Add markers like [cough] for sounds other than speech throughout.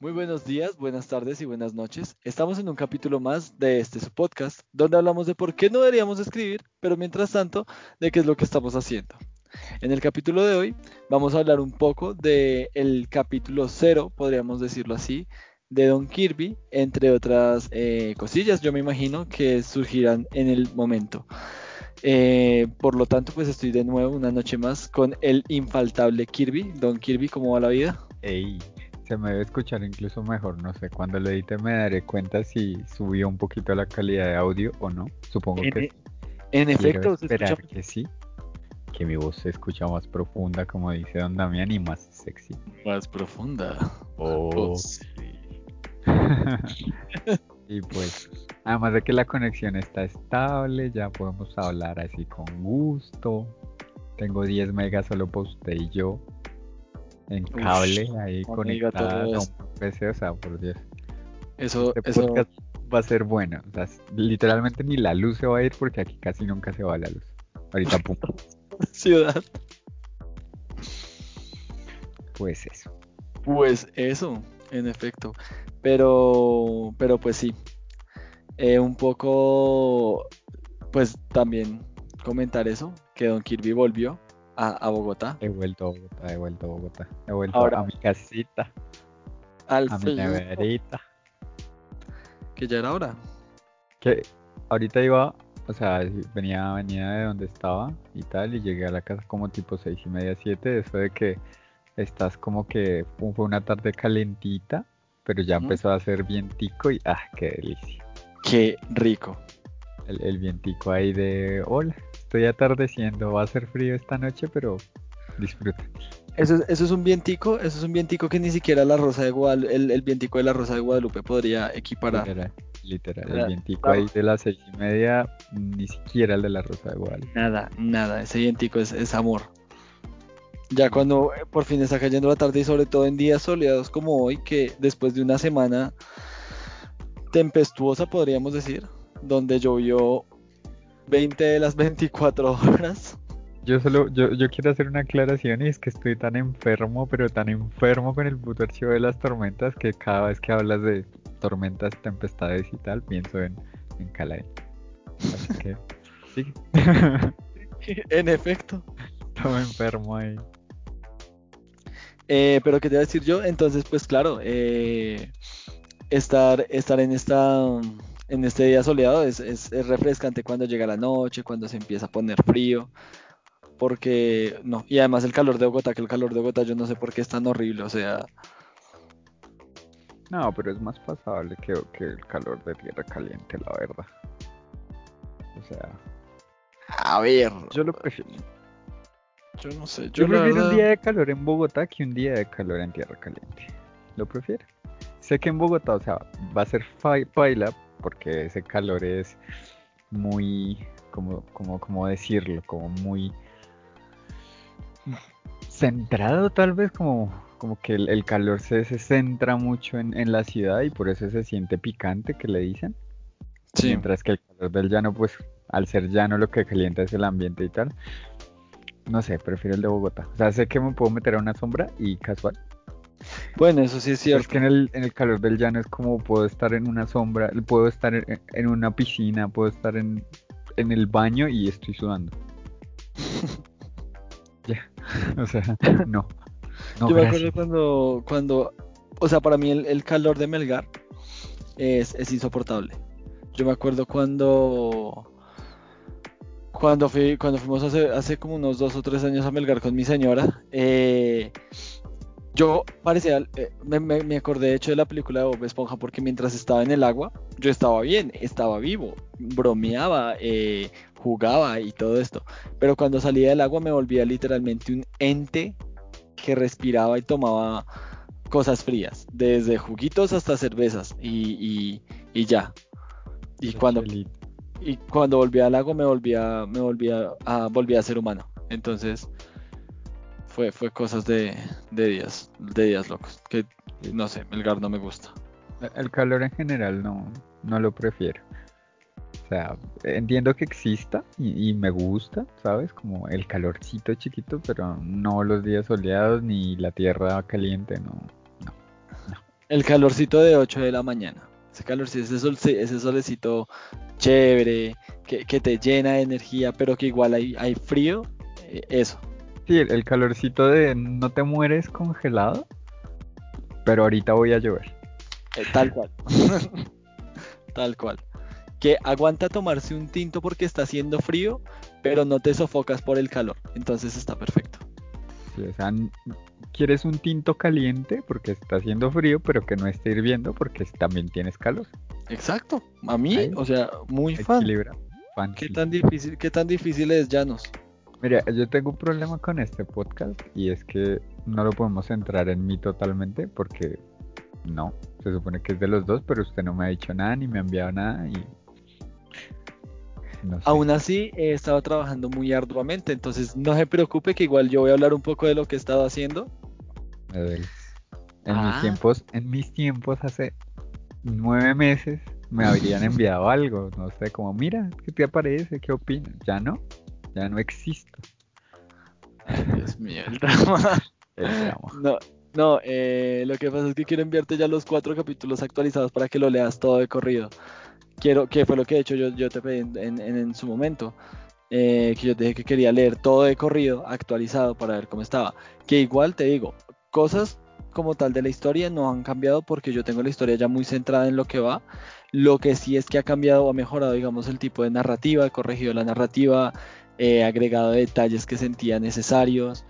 Muy buenos días, buenas tardes y buenas noches. Estamos en un capítulo más de este su podcast, donde hablamos de por qué no deberíamos escribir, pero mientras tanto, de qué es lo que estamos haciendo. En el capítulo de hoy vamos a hablar un poco del el capítulo cero, podríamos decirlo así, de Don Kirby, entre otras eh, cosillas, yo me imagino que surgirán en el momento. Eh, por lo tanto, pues estoy de nuevo una noche más con el infaltable Kirby. Don Kirby, ¿cómo va la vida? Ey, se me debe escuchar incluso mejor, no sé, cuando lo edite me daré cuenta si subió un poquito la calidad de audio o no. Supongo En, que e- en efecto, se esperar escucha que sí. Que mi voz se escucha más profunda, como dice Don Damián, y más sexy. más profunda. Oh. Oh, sí. [laughs] y pues, además de que la conexión está estable, ya podemos hablar así con gusto. Tengo 10 megas solo para usted y yo. En cable, ahí conectada a eso. un PC, o sea, por Dios. Eso, Este eso, podcast va a ser bueno. O sea, s- literalmente ni la luz se va a ir porque aquí casi nunca se va la luz. Ahorita, pum, [laughs] ciudad. pues eso. Pues eso, en efecto. Pero, pero pues sí. Eh, un poco, pues también comentar eso, que Don Kirby volvió a, a Bogotá. He vuelto a Bogotá, he vuelto a Bogotá. He vuelto Ahora- a mi casita, Al a mi fin, neverita. que ya era hora. Que ahorita iba, o sea, venía, venía de donde estaba y tal, y llegué a la casa como tipo seis y media, siete. Eso de que estás como que fu- fue una tarde calentita, pero ya empezó a hacer vientico y ¡ah, qué delicia! Qué rico. El, el vientico ahí de, hola, estoy atardeciendo, va a hacer frío esta noche, pero disfruta. Eso, es- eso es un vientico, eso es un vientico que ni siquiera la Rosa de Guadalupe, el, el vientico de la Rosa de Guadalupe podría equiparar. Literal, literal, el vientico ahí de las seis y media, ni siquiera el de la Rosa de Guadalupe. Nada, nada, ese vientico es, es amor. Ya cuando eh, por fin está cayendo la tarde y sobre todo en días soleados como hoy, que después de una semana tempestuosa podríamos decir, donde llovió 20 de las 24 horas. Yo solo, yo, yo quiero hacer una aclaración y es que estoy tan enfermo, pero tan enfermo con el puto archivo de las tormentas que cada vez que hablas de tormentas, tempestades y tal, pienso en, en Calain. Así que, [laughs] sí, [laughs] en efecto. todo enfermo ahí. Eh, pero qué te iba a decir yo, entonces pues claro, eh, estar, estar en esta en este día soleado es, es- es refrescante cuando llega la noche, cuando se empieza a poner frío, porque no, y además el calor de Bogotá, que el calor de Bogotá yo no sé por qué es tan horrible, o sea, No, pero es más pasable que, que el calor de tierra caliente, la verdad. O sea, a ver, yo lo prefiero. yo no sé, Yo prefiero un día de calor en Bogotá que un día de calor en tierra caliente. Lo prefiero. Sé que en Bogotá, o sea, va a ser paila porque ese calor es muy, como, como, como decirlo, como muy centrado tal vez, como, como que el, el calor se, se centra mucho en, en la ciudad y por eso se siente picante que le dicen. sí, Mientras que el calor del llano, pues al ser llano lo que calienta es el ambiente y tal. No sé, prefiero el de Bogotá. O sea, sé que me puedo meter a una sombra y casual. Bueno, eso sí es cierto, es que en el, en el calor del llano es como puedo estar en una sombra, puedo estar en, en una piscina, puedo estar en, en el baño y estoy sudando. [laughs] Ya. [laughs] O sea, no. No, yo me acuerdo cuando, cuando, o sea, para mí el, el calor de Melgar es, es insoportable. Yo me acuerdo cuando, cuando fui, cuando fuimos hace, hace como unos dos o tres años a Melgar con mi señora, eh, yo parecía, eh, me, me- me acordé de hecho de la película de Bob Esponja porque mientras estaba en el agua, yo estaba bien, estaba vivo, bromeaba, eh, jugaba y todo esto. Pero cuando salía del agua me volvía literalmente un ente que respiraba y tomaba cosas frías, desde juguitos hasta cervezas y, y- y ya. Y cuando, y cuando volvía al lago me volvía, me volvía a, volvía a ser humano. Entonces fue, fue cosas de, de días, de días locos. Que no sé, Melgar no me gusta. El calor en general no, no lo prefiero. O sea, entiendo que exista y, y me gusta, ¿sabes? Como el calorcito chiquito, pero no los días soleados ni la tierra caliente, no. El calorcito de 8 de la mañana. Ese calorcito, ese, sol, ese solecito chévere, que, que, te llena de energía, pero que igual hay, hay frío. Eh, eso. Sí, el, calorcito de no te mueres congelado, pero ahorita voy a llover. Eh, tal cual. [laughs] tal cual. Que aguanta tomarse un tinto porque está haciendo frío, pero no te sofocas por el calor. Entonces está perfecto. Sí, o sea, quieres un tinto caliente porque está haciendo frío, pero que no esté hirviendo porque también tienes calor. Exacto. A mí, o sea, muy fan. ¿Qué tan difícil, qué tan difícil es, Llanos? Mira, yo tengo un problema con este podcast y es que no lo podemos centrar en mí totalmente porque no, se supone que es de los dos, pero usted no me ha dicho nada ni me ha enviado nada y Aún así, he estado trabajando muy arduamente, entonces no se preocupe que igual yo voy a hablar un poco de lo que he estado haciendo. En mis ah. tiempos, en mis tiempos hace nueve meses me habrían [laughs] enviado algo, no sé, como mira, ¿qué te parece? ¿Qué opinas? Ya no, ya no existo. Dios [laughs] mío, el drama. No, no eh, lo que pasa es que quiero enviarte ya los cuatro capítulos actualizados para que lo leas todo de corrido quiero, que fue lo que de hecho yo, yo te pedí en, su momento, eh, que yo te dije que quería leer todo de corrido, actualizado, para ver cómo estaba. Que igual te digo, cosas como tal de la historia no han cambiado porque yo tengo la historia ya muy centrada en lo que va. Lo que sí es que ha cambiado o ha mejorado, digamos, el tipo de narrativa, he corregido la narrativa, he agregado detalles que sentía necesarios,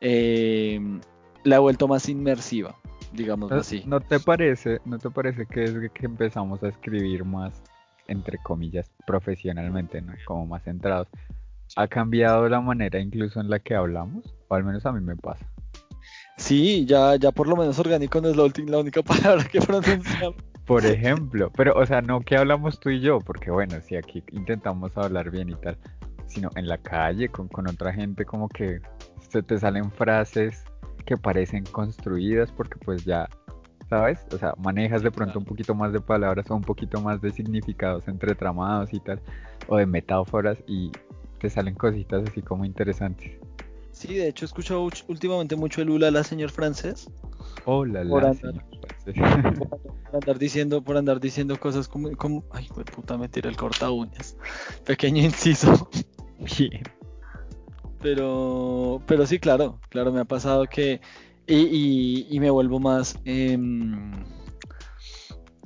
eh, la he vuelto más inmersiva, digamos así. ¿No te parece, no te parece que es que empezamos a escribir más entre comillas, profesionalmente, ¿no? Como más centrados. ¿Ha cambiado la manera incluso en la que hablamos? O al menos a mí me pasa. Sí, ya, ya por lo menos orgánico no es la, última, la única [laughs] palabra que pronunciamos. Por ejemplo, pero o sea, no que hablamos tú y yo, porque bueno, si aquí intentamos hablar bien y tal, sino en la calle con, con otra gente como que se te salen frases que parecen construidas porque pues ya ¿sabes? O sea, manejas de pronto un poquito más de palabras o un poquito más de significados entretramados y tal, o de metáforas y te salen cositas así como interesantes. Sí, de hecho he escuchado últimamente mucho el Ula la señor francés. Hola, la, andar, señor francés. [laughs] Por andar diciendo, por andar diciendo cosas como, como ay, puta, me tiré el corta uñas. [laughs] Pequeño inciso. Bien. Pero, pero sí, claro, claro, me ha pasado que y, me vuelvo más, em,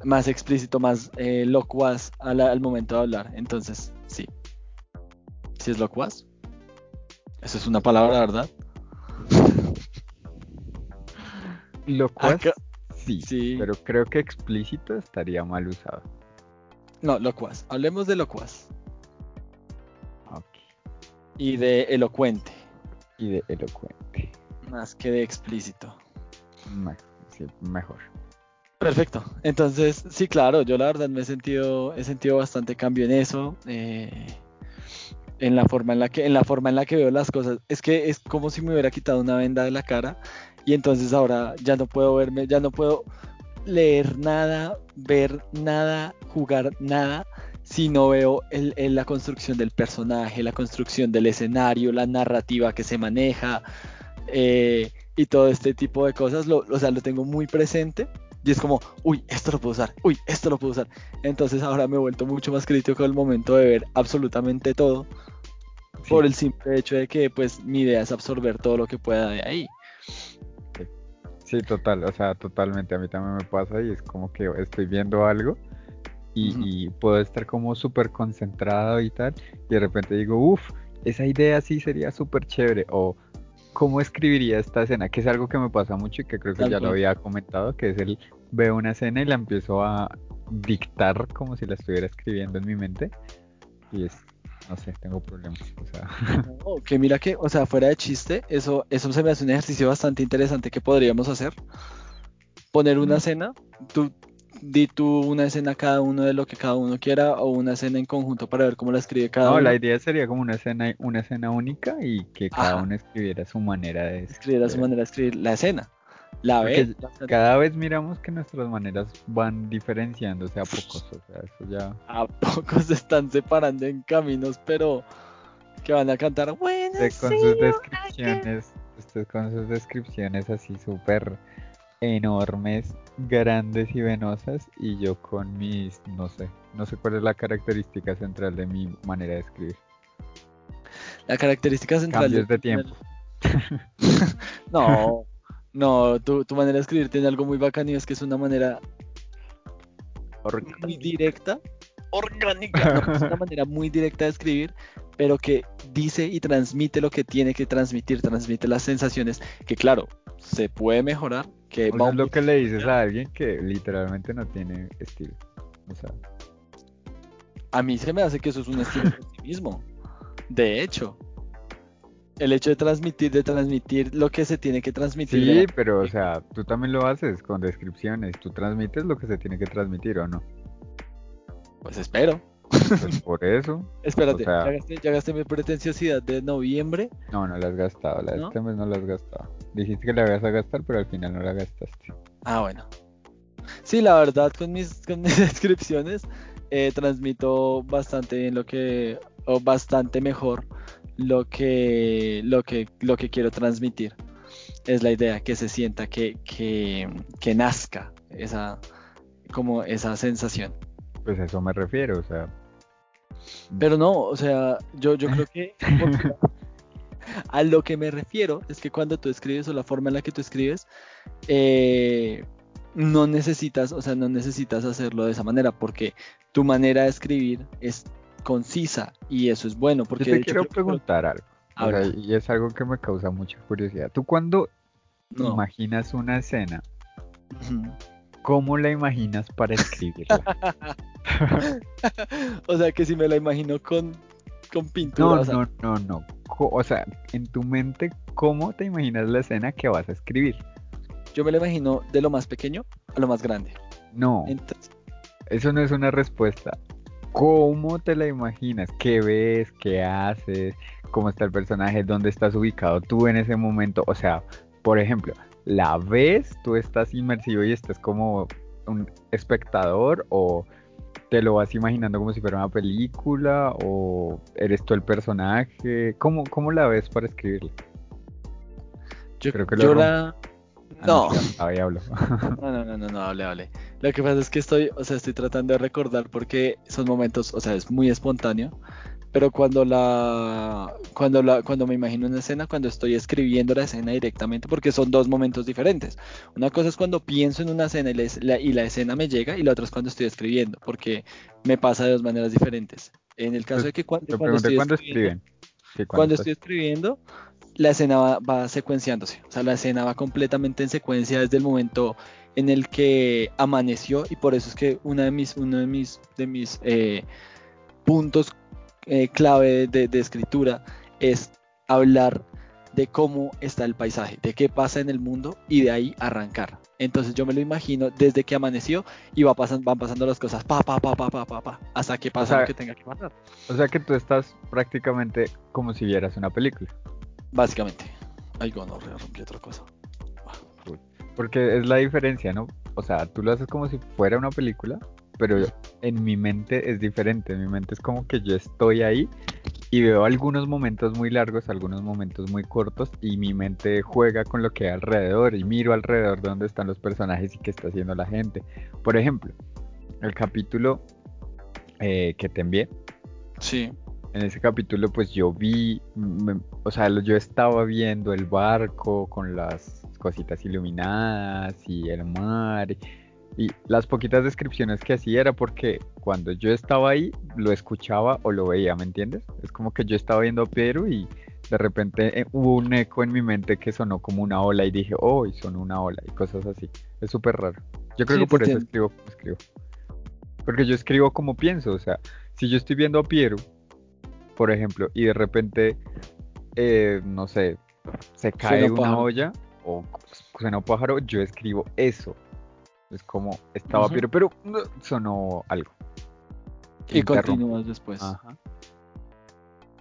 más explícito, más eh, locuaz al, momento de hablar. Entonces, sí. ¿Sí es locuaz? Eso es una palabra, ¿verdad? Locuaz, sí, sí, pero creo que explícito estaría mal usado. No, locuaz. Hablemos de locuaz. Y de elocuente. Y de elocuente más que de explícito. Sí, mejor. Perfecto. Entonces, sí, claro, yo la verdad me he sentido, he sentido bastante cambio en eso. Eh, en la forma en la que, en la forma en la que veo las cosas. Es que es como si me hubiera quitado una venda de la cara. Y entonces ahora ya no puedo verme, ya no puedo leer nada, ver nada, jugar nada, si no veo el, la construcción del personaje, la construcción del escenario, la narrativa que se maneja, eh, y todo este tipo de cosas, lo, o sea, lo tengo muy presente y es como, uy, esto lo puedo usar, uy, esto lo puedo usar. Entonces ahora me he vuelto mucho más crítico al momento de ver absolutamente todo por el simple hecho de que pues mi idea es absorber todo lo que pueda de ahí. Sí, total, o sea, totalmente a mí también me pasa y es como que estoy viendo algo y, y puedo estar como súper concentrado y tal y de repente digo, uff, esa idea sí sería súper chévere o cómo escribiría esta escena, que es algo que me pasa mucho y que creo que ya lo había comentado, que es el veo una escena y la empiezo a dictar como si la estuviera escribiendo en mi mente y es no sé, tengo problemas. O sea. [laughs] que mira que, o sea, fuera de chiste, eso, eso se me hace un ejercicio bastante interesante que podríamos hacer. Poner una escena, tú di tú una escena cada uno de lo que cada uno quiera o una escena en conjunto para ver cómo la escribe cada uno. No, la idea sería como una escena, una escena única y que cada uno escribiera su manera de escribir. Escribiera su manera de escribir la escena. La vez. Cada vez miramos que nuestras maneras van diferenciándose a pocos. O sea, eso ya. A pocos se están separando en caminos, pero que van a cantar bueno. con sus descripciones. Usted con sus descripciones así súper enormes, grandes y venosas y yo con mis, no sé, no sé cuál es la característica central de mi manera de escribir. La característica central Cambios de tiempo. [laughs] no, no, tu, tu manera de escribir tiene algo muy bacán y es que es una manera muy directa, orgánica, no, es una manera muy directa de escribir, pero que dice y transmite lo que tiene que transmitir, transmite las sensaciones que claro, se puede mejorar, que O sea, lo que le dices a alguien que literalmente no tiene estilo. O sea, a mí se me hace que eso es un estilo de sí mismo. De hecho, el hecho de transmitir, de transmitir lo que se tiene que transmitir. sí, pero o sea, tú también lo haces con descripciones. Tú transmites lo que se tiene que transmitir o no. Pues espero. Pues [laughs] por eso. Espérate, O sea- ya, gasté, ya gasté mi pretenciosidad de noviembre. No, no la has gastado. La de ¿No? este mes no la has gastado. Dijiste que la ibas a gastar, pero al final no la gastaste. Ah, bueno. Sí, la verdad, con mis, [laughs] con mis descripciones eh, transmito bastante bien lo que, o bastante mejor lo que, lo que, lo que quiero transmitir. Es la idea, que se sienta, que, que, que nazca esa, como esa sensación. Pues a eso me refiero, o sea. Pero no, o sea, yo, yo creo que [laughs] a lo que me refiero es que cuando tú escribes o la forma en la que tú escribes, eh, no necesitas, o sea, no necesitas hacerlo de esa manera porque tu manera de escribir es concisa y eso es bueno porque Yo te hecho quiero creo preguntar algo. O sea, Habla. y es algo que me causa mucha curiosidad. Tú cuando No. imaginas una escena. ¿Cómo la imaginas para escribirla? [laughs] o sea que si me la imagino con, con pintura, No, o sea, no, no, no. O sea, en tu mente, ¿cómo te imaginas la escena que vas a escribir? yo me la imagino de lo más pequeño a lo más grande. No, Entonces, eso no es una respuesta. ¿Cómo te la imaginas? ¿Qué ves? ¿Qué haces? ¿Cómo está el personaje? ¿Dónde estás ubicado tú en ese momento? O sea, por ejemplo, ¿la ves? ¿Tú estás inmersivo y estás como un espectador? ¿O te lo vas imaginando como si fuera una película? ¿O eres tú el personaje? ¿Cómo, cómo la ves para escribirla? yo, Creo que lo yo la... Ah, No. hablo. [laughs] No, no, no, no, no, hable, hable. Lo que pasa es que estoy, o sea, estoy tratando de recordar porque son momentos, o sea, es muy espontáneo, pero cuando la, cuando la, cuando me imagino una escena, cuando estoy escribiendo la escena directamente, porque son dos momentos diferentes. Una cosa es cuando pienso en una escena y la, y la escena me llega, y la otra es cuando estoy escribiendo, porque me pasa de dos maneras diferentes. En el caso Pues, de que Te cuando, pregunté estoy escribiendo- escriben. Cuando estás- estoy escribiendo, la escena va, va secuenciándose. O sea, la escena va completamente en secuencia desde el momento en el que amaneció. Y por eso es que una de mis, uno de mis, de mis eh, puntos eh, clave de, de escritura es hablar de cómo está el paisaje, de qué pasa en el mundo y de ahí arrancar. Entonces yo me lo imagino desde que amaneció y va pasan, van pasando las cosas pa, pa, pa, pa, pa, pa, pa, hasta que pasa sea, lo que tenga que pasar. O sea que tú estás prácticamente como si vieras una película. Básicamente. Ay, gonorrea, rompí otra cosa. Porque es la diferencia, ¿no? O sea, tú lo haces como si fuera una película, pero en mi mente es diferente. En mi mente es como que yo estoy ahí y veo algunos momentos muy largos, algunos momentos muy cortos y mi mente juega con lo que hay alrededor y miro alrededor de dónde están los personajes y qué está haciendo la gente. Por ejemplo, el capítulo eh, que te envié, Sí. en ese capítulo pues yo vi, me- o sea, yo estaba viendo el barco con las cositas iluminadas y el mar y, y las poquitas descripciones que hacía era porque cuando yo estaba ahí lo escuchaba o lo veía, ¿me entiendes? Es como que yo estaba viendo a Pedro y de repente eh, hubo un eco en mi mente que sonó como una ola y dije, oh, y sonó una ola y cosas así. Es súper raro. Yo creo Sí, que por eso escribo como escribo. Porque yo escribo como pienso, o sea, si yo estoy viendo a Piero, por ejemplo, y de repente, eh, no sé, se cae un una pájaro. olla o suena un pájaro, yo escribo eso. Es como estaba. Piero, pero sonó algo. Y continúas después. Ajá.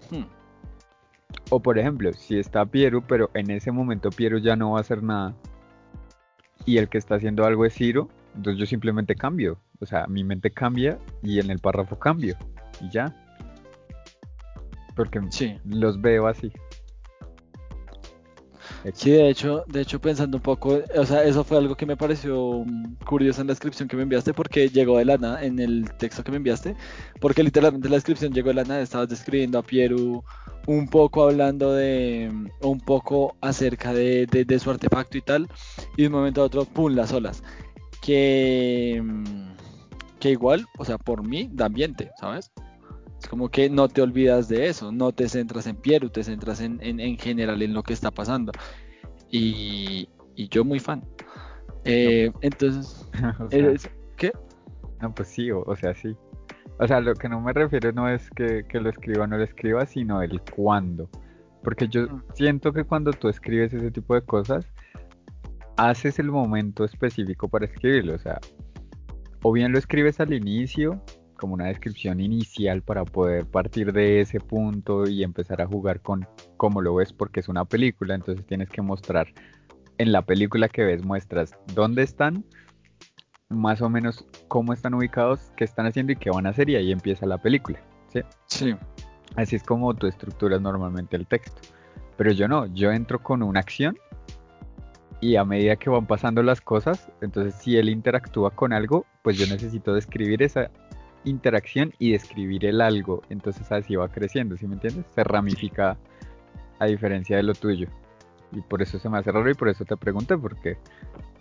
Hmm. O por ejemplo, si está Piero, pero en ese momento Piero ya no va a hacer nada y el que está haciendo algo es Ciro, entonces yo simplemente cambio. O sea, mi mente cambia y en el párrafo cambio y ya. Porque Sí. los veo así. Sí, de hecho, de hecho pensando un poco, o sea, eso fue algo que me pareció mm, curioso en la descripción que me enviaste porque llegó de la nada en el texto que me enviaste, porque literalmente la descripción llegó de la nada, estabas describiendo a Pieru un poco hablando de, mm, un poco acerca de, su artefacto y tal, y de un momento a otro, pum, las olas, que, mm, que igual, o sea, por mí, da ambiente, ¿sabes? Como que no te olvidas de eso, no te centras en Pieru, te centras en, en, general en lo que está pasando. Y, y yo muy fan. Eh, entonces, [laughs] ¿qué? No, pues sí, o, sea, sí. O sea, lo que no me refiero no es que, que lo escriba o no lo escriba, sino el cuándo. Porque yo mm. siento que cuando tú escribes ese tipo de cosas, haces el momento específico para escribirlo. O sea, o bien lo escribes al inicio como una descripción inicial para poder partir de ese punto y empezar a jugar con cómo lo ves porque es una película, entonces tienes que mostrar en la película que ves muestras dónde están, más o menos cómo están ubicados, qué están haciendo y qué van a hacer y ahí empieza la película, ¿sí? Sí. Así es como tú estructuras normalmente el texto. Pero yo no, yo entro con una acción y a medida que van pasando las cosas, entonces si él interactúa con algo, pues yo necesito describir esa interacción y describir el algo. Entonces así va creciendo, ¿sí me entiendes? Se ramifica a diferencia de lo tuyo. Y por eso se me hace raro y por eso te pregunté, porque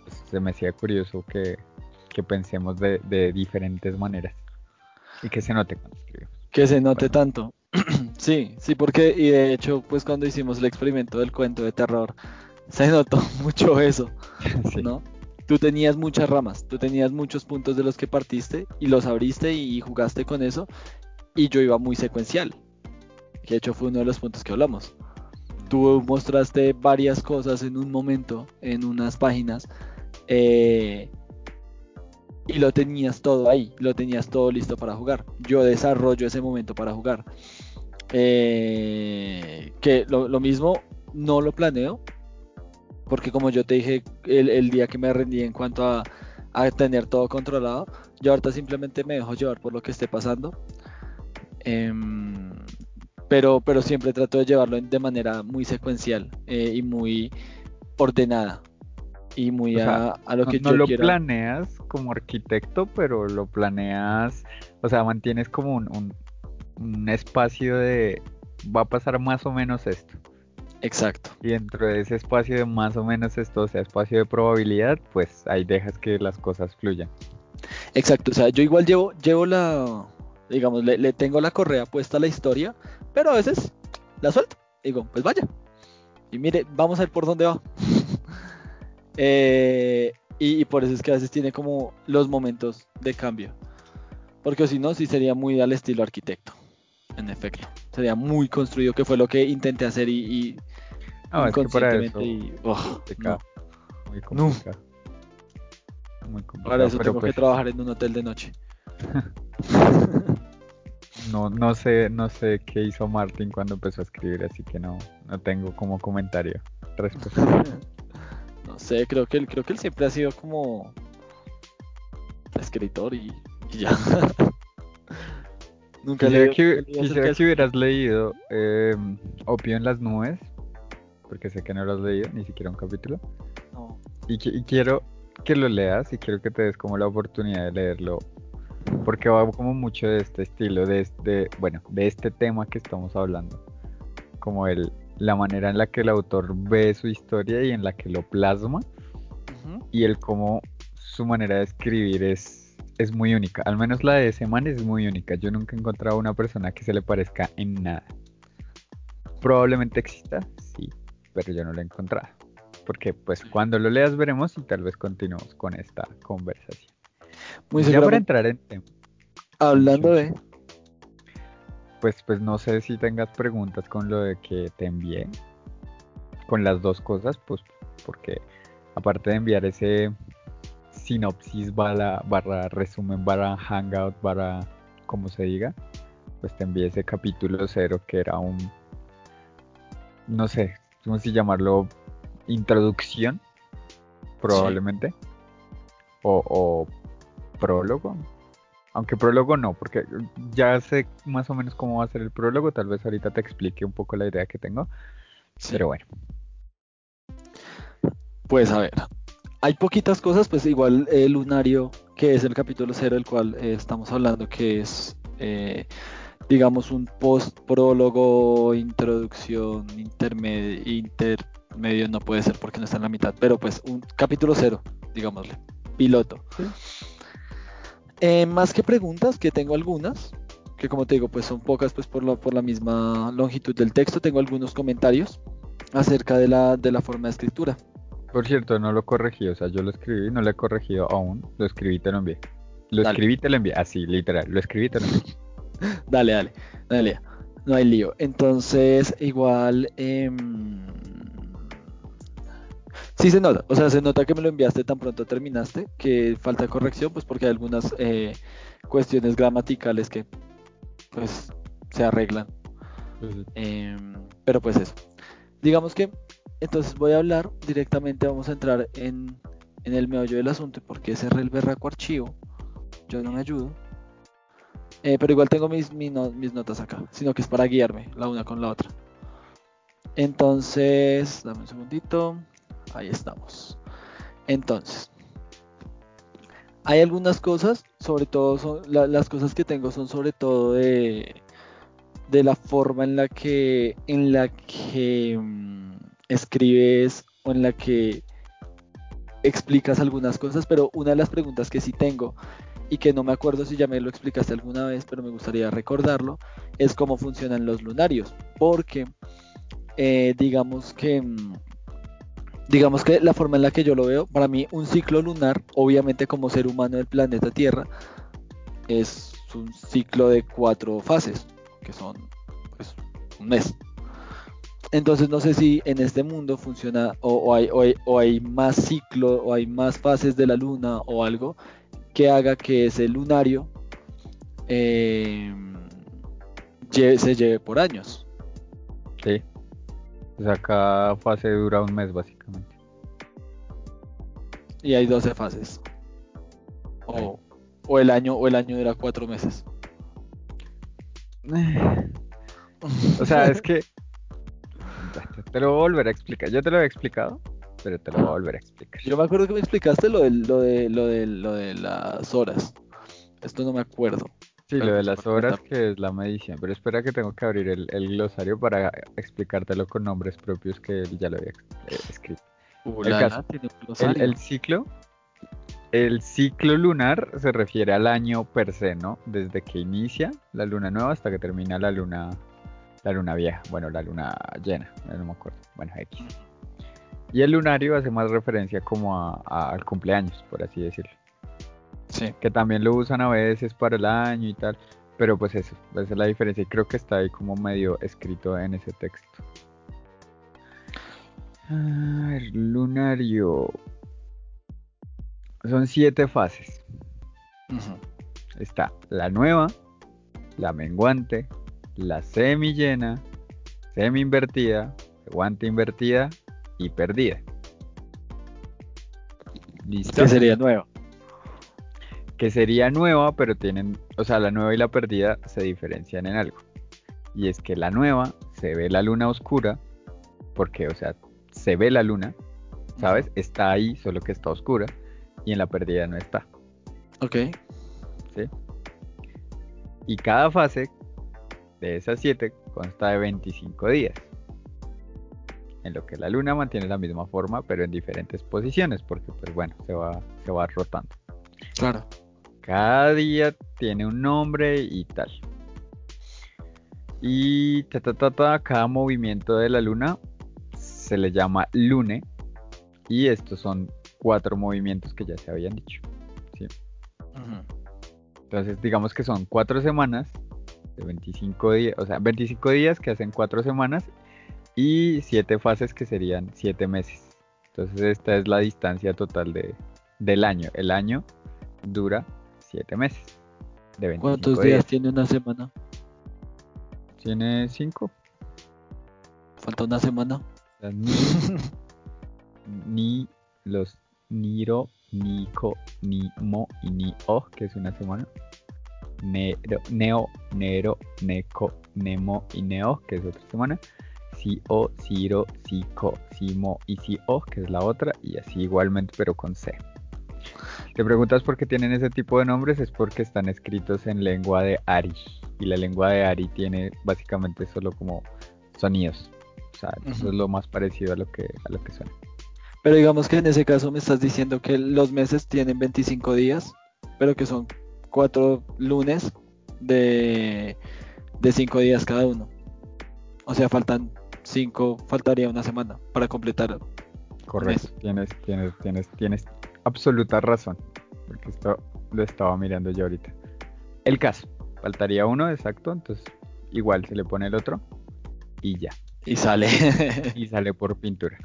pues, se me hacía curioso que, pensemos de, diferentes maneras. Y que se note cuando escribimos. Que se note tanto. [clears throat] sí, sí, porque, y de hecho, pues cuando hicimos el experimento del cuento de terror, se notó [laughs] mucho eso, [laughs] ¿no? Tú tenías muchas ramas, tú tenías muchos puntos de los que partiste y los abriste y jugaste con eso y yo iba muy secuencial, que de hecho fue uno de los puntos que hablamos. Tú mostraste varias cosas en un momento, en unas páginas, eh, y lo tenías todo ahí, lo tenías todo listo para jugar. Yo desarrollo ese momento para jugar. Eh, que lo mismo no lo planeo, porque como yo te dije el, día que me rendí en cuanto a, tener todo controlado, yo ahorita simplemente me dejo llevar por lo que esté pasando. Em, pero, pero siempre trato de llevarlo de manera muy secuencial eh, y muy ordenada y muy a, lo que no, no lo planeas como arquitecto, pero lo planeas, o sea, mantienes como un, un espacio de va a pasar más o menos esto. Exacto. Y dentro de ese espacio de más o menos esto, o sea, espacio de probabilidad, pues ahí dejas que las cosas fluyan. Exacto, o sea, yo igual llevo, llevo la, digamos, le, tengo la correa puesta a la historia, pero a veces la suelto. Digo, pues vaya. Y mire, vamos a ver por dónde va. [laughs] Eh, y, y, por eso es que a veces tiene como los momentos de cambio. Porque si no, sí sería muy al estilo arquitecto. En efecto. Sería muy construido, que fue lo que intenté hacer y no, es que para eso y, oh, no. Muy complicado. Muy complicado. Para eso tengo que pues trabajar en un hotel de noche. [laughs] no, no sé, no sé qué hizo Martin cuando empezó a escribir, así que no, no tengo como comentario [laughs] no sé, creo que él, creo que él siempre ha sido como escritor y, ya. Nunca quisiera, que, quisiera que, hubieras leído eh, Opio en las nubes porque sé que no lo has leído, ni siquiera un capítulo. No. Y, quiero que lo leas y quiero que te des como la oportunidad de leerlo, porque va como mucho de este estilo, de este, bueno, de este tema que estamos hablando, como el, la manera en la que el autor ve su historia y en la que lo plasma, y el cómo su manera de escribir es, es muy única, al menos la de ese man es muy única, yo nunca he encontrado una persona que se le parezca en nada. Probablemente exista, sí, pero yo no lo he encontrado. Porque pues cuando lo leas veremos y tal vez continuemos con esta conversación. Muy ya para entrar en tema. Hablando de... Pues, pues no sé si tengas preguntas con lo de que te envié. Con las dos cosas, pues porque aparte de enviar ese sinopsis barra, barra resumen barra hangout barra como se diga, pues te envié ese capítulo cero que era un no sé, ¿cómo si llamarlo? Introducción, probablemente. O, prólogo. Aunque prólogo no, porque ya sé más o menos cómo va a ser el prólogo. Tal vez ahorita te explique un poco la idea que tengo. Pero bueno. Pues a ver, hay poquitas cosas, pues igual el lunario, que es el capítulo cero del cual eh, estamos hablando, que es, eh, digamos, un post, prólogo, introducción, intermedio, intermedio no puede ser porque no está en la mitad, pero pues un capítulo cero, digámosle, piloto. Eh, más que preguntas, que tengo algunas, que como te digo, pues son pocas, pues por, lo, por la misma longitud del texto, tengo algunos comentarios acerca de la, de la forma de escritura. Por cierto, no lo corregí, o sea, yo lo escribí, no lo he corregido aún, lo escribí, te lo envié. Lo escribí, te lo envié, así, literal, lo escribí, te lo envié. [laughs] dale, dale, dale, no hay lío. Entonces, igual, eh, sí se nota, o sea, se nota que me lo enviaste tan pronto terminaste, que falta corrección, pues porque hay algunas eh, cuestiones gramaticales que, pues, se arreglan. Eh, pero pues eso. Digamos que entonces voy a hablar directamente, vamos a entrar en, el meollo del asunto, porque es el berraco archivo. Yo no me ayudo. Eh, pero igual tengo mis, mis, notas acá, sino que es para guiarme la una con la otra. Entonces, dame un segundito. Ahí estamos. Entonces, hay algunas cosas, sobre todo son, las cosas que tengo son sobre todo de, de la forma en la que, en la que mm, escribes o en la que explicas algunas cosas, pero una de las preguntas que sí tengo y que no me acuerdo si ya me lo explicaste alguna vez, pero me gustaría recordarlo, es cómo funcionan los lunarios, porque eh, digamos que digamos que la forma en la que yo lo veo, para mí un ciclo lunar, obviamente como ser humano del planeta Tierra, es un ciclo de cuatro fases, que son pues, un mes. Entonces no sé si en este mundo funciona o, hay, más ciclo o hay más fases de la luna o algo que haga que ese lunario em, se lleve por años. Sí. O sea, cada fase dura un mes básicamente. Y hay 12 fases. O, o el año o el año dura cuatro meses. [laughs] o sea, es que te lo voy a volver a explicar. Yo te lo había explicado, pero te lo voy a volver a explicar. Yo me acuerdo que me explicaste lo de, lo de, lo de, lo de las horas. Esto no me acuerdo. Sí, lo de las horas que es la medición, pero espera que tengo que abrir el, glosario para explicártelo con nombres propios que ya lo había eh, escrito. Uh, el, el, ciclo, el ciclo lunar se refiere al año per se, ¿no? Desde que inicia la luna nueva hasta que termina la luna la luna vieja, bueno, la luna llena, no me acuerdo, bueno, X. Y el lunario hace más referencia como a, al cumpleaños, por así decirlo. Sí. Que también lo usan a veces para el año y tal, pero pues eso, esa es la diferencia y creo que está ahí como medio escrito en ese texto. el lunario. Son siete fases. Está la nueva, la menguante, la semi llena, semi invertida, guante invertida y perdida. ¿Listo? Que sería nueva. Que sería nueva, pero tienen, o sea, la nueva y la perdida se diferencian en algo. Y es que la nueva se ve la luna oscura, porque, o sea, se ve la luna, ¿sabes? Está ahí, solo que está oscura, y en la perdida no está. Ok. ¿Sí? Y cada fase de esas 7 consta de 25 días, en lo que la luna mantiene la misma forma pero en diferentes posiciones, porque pues bueno, se va, se va rotando. Claro. Cada día tiene un nombre y tal. Y ta, ta, cada movimiento de la luna se le llama lune. Y estos son cuatro movimientos que ya se habían dicho. Entonces digamos que son cuatro semanas de 25 días, o sea, 25 días que hacen 4 semanas y 7 fases que serían 7 meses. Entonces esta es la distancia total de, del año. El año dura 7 meses. De ¿Cuántos días. tiene una semana? Tiene 5. Falta una semana. [laughs] Ni, los Niro, Nico, Ni Mo y Ni O, que es una semana. Nero, Neo, Nero, Neco, Nemo y Neo, que es otra semana. Si-O, Ciro, Si-Co, Si-Mo y Si-O, que es la otra, y así igualmente, pero con C. Te preguntas por qué tienen ese tipo de nombres, es porque están escritos en lengua de Ari. Y la lengua de Ari tiene básicamente solo como sonidos. O sea, eso es lo más parecido a lo que, a lo que suena. Pero digamos que en ese caso me estás diciendo que los meses tienen 25 días, pero que son cuatro lunes de, de cinco días cada uno. O sea, faltan cinco, faltaría una semana para completar. Correcto, tienes, tienes, tienes, tienes absoluta razón, porque esto lo estaba mirando yo ahorita. El caso, faltaría uno, exacto, entonces igual se le pone el otro y ya. Y sale. y sale por pintura.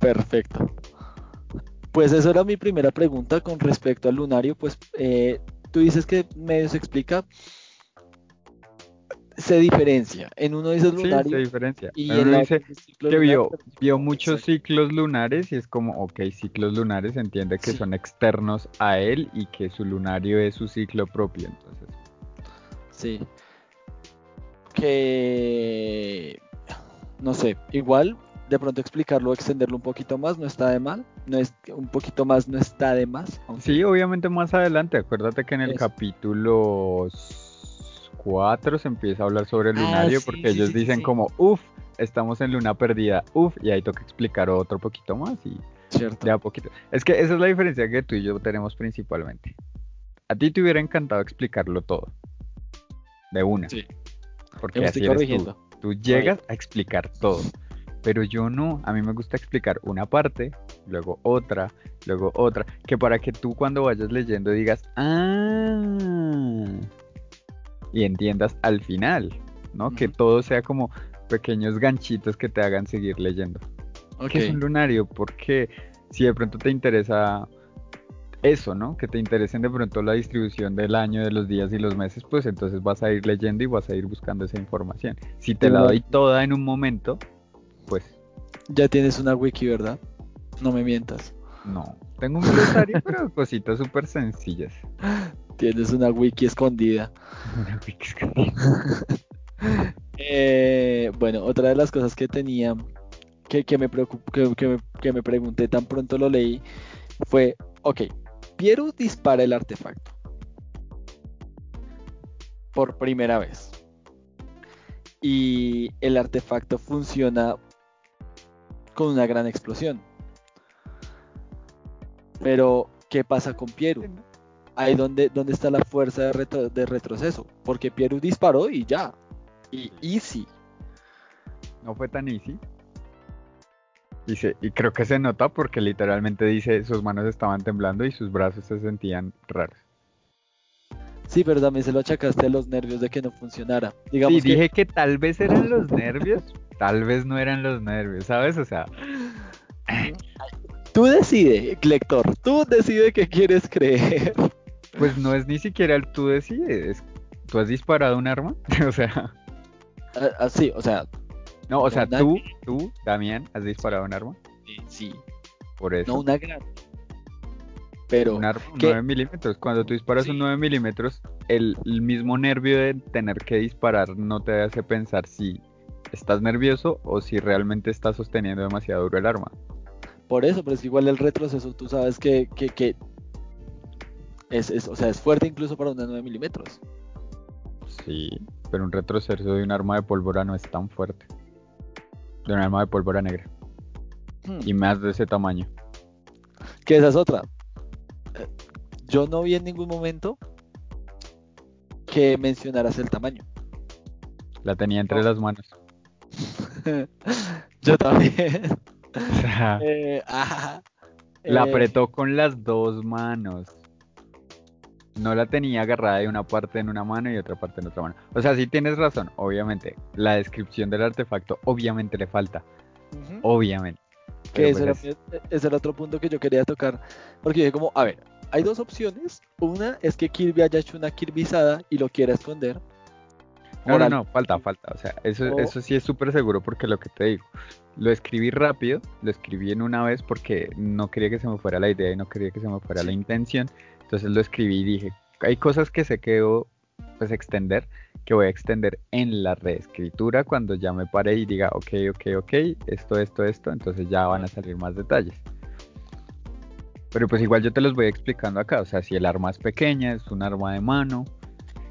Perfecto. Pues eso era mi primera pregunta con respecto al lunario. Pues eh, tú dices que medio se explica. Se diferencia. En uno dice lunario. Sí, se diferencia. Y en uno dice que vio, vio muchos ciclos lunares y es como, ok, ciclos lunares entiende que son externos a él y que su lunario es su ciclo propio. Entonces. Sí. Que no sé, igual de pronto explicarlo, extenderlo un poquito más, no está de mal, no es un poquito más no está de más. Sí, obviamente más adelante, acuérdate que en el capítulo 4 se empieza a hablar sobre el ah, lunario porque ellos dicen como, uff, estamos en luna perdida, uff, y ahí toca explicar otro poquito más y Cierto. de a poquito. Es que esa es la diferencia que tú y yo tenemos principalmente. A ti te hubiera encantado explicarlo todo. De una. Sí. Porque así eres tú. Tú llegas a explicar todo. Pero yo no, a mí me gusta explicar una parte, luego otra, luego otra, que para que tú cuando vayas leyendo digas, ah, y entiendas al final, ¿no? Que todo sea como pequeños ganchitos que te hagan seguir leyendo. ¿Qué es un lunario? Porque si de pronto te interesa eso, ¿no? Que te interesen de pronto la distribución del año, de los días y los meses, pues entonces vas a ir leyendo y vas a ir buscando esa información. Si te la doy toda en un momento. Ya tienes una wiki, ¿verdad? No me mientas. No, tengo un glosario, [laughs] pero cositas súper sencillas. Tienes una wiki escondida. [laughs] Una wiki escondida. [laughs] Eh, bueno, otra de las cosas que tenía, que, me que, que, me, que me pregunté tan pronto lo leí, fue, ok, Pieru dispara el artefacto. Por primera vez. Y el artefacto funciona con una gran explosión. Pero, ¿qué pasa con Pieru? Ahí donde, donde está la fuerza de, de retroceso. Porque Pieru disparó y ya. Y easy. No fue tan easy. Y creo que se nota porque literalmente dice sus manos estaban temblando y sus brazos se sentían raros. Sí, pero también se lo achacaste a los nervios de que no funcionara. Digamos sí, dije que tal vez eran los nervios, tal vez no eran los nervios, ¿sabes? O sea. [clears throat] Tú decides, lector, tú decides qué quieres creer. Pues no es ni siquiera el tú decides. ¿Tú has disparado un arma? [laughs] o sea. Ah, sí, o sea. No, o sea, tú, tú, Damián, has disparado un arma. Sí. Por eso. No una gran. Pero. Un arma, 9 milímetros. Cuando tú disparas un 9 milímetros, el, mismo nervio de tener que disparar no te hace pensar si estás nervioso o si realmente estás sosteniendo demasiado duro el arma. Por eso, pero es igual el retroceso, tú sabes que, que, que es, es, o sea, es fuerte incluso para una 9 milímetros. Sí, pero un retroceso de un arma de pólvora no es tan fuerte. De un arma de pólvora negra. Hmm. Y más de ese tamaño. Que esa es otra. Eh, yo no vi en ningún momento que mencionaras el tamaño. La tenía entre las manos. [laughs] yo también. [laughs] Eh, la eh, apretó con las dos manos no la tenía agarrada de una parte en una mano y otra parte en otra mano. O sea, sí tienes razón, obviamente. La descripción del artefacto obviamente le falta. Obviamente. Que ese, pues era, el otro punto que yo quería tocar. Porque dije como, a ver, hay dos opciones. Una es que Kirby haya hecho una Kirbizada y lo quiera esconder. No, no, no, falta, falta. O sea, eso, eso sí es súper seguro porque lo que te digo, lo escribí rápido, lo escribí en una vez porque no quería que se me fuera la idea y no quería que se me fuera la intención. Entonces lo escribí y dije, hay cosas que se quedó pues extender que voy a extender en la reescritura cuando ya me pare y diga, ok, ok, ok, esto, esto, esto, entonces ya van a salir más detalles. Pero pues igual yo te los voy explicando acá, o sea, si el arma es pequeña, es un arma de mano.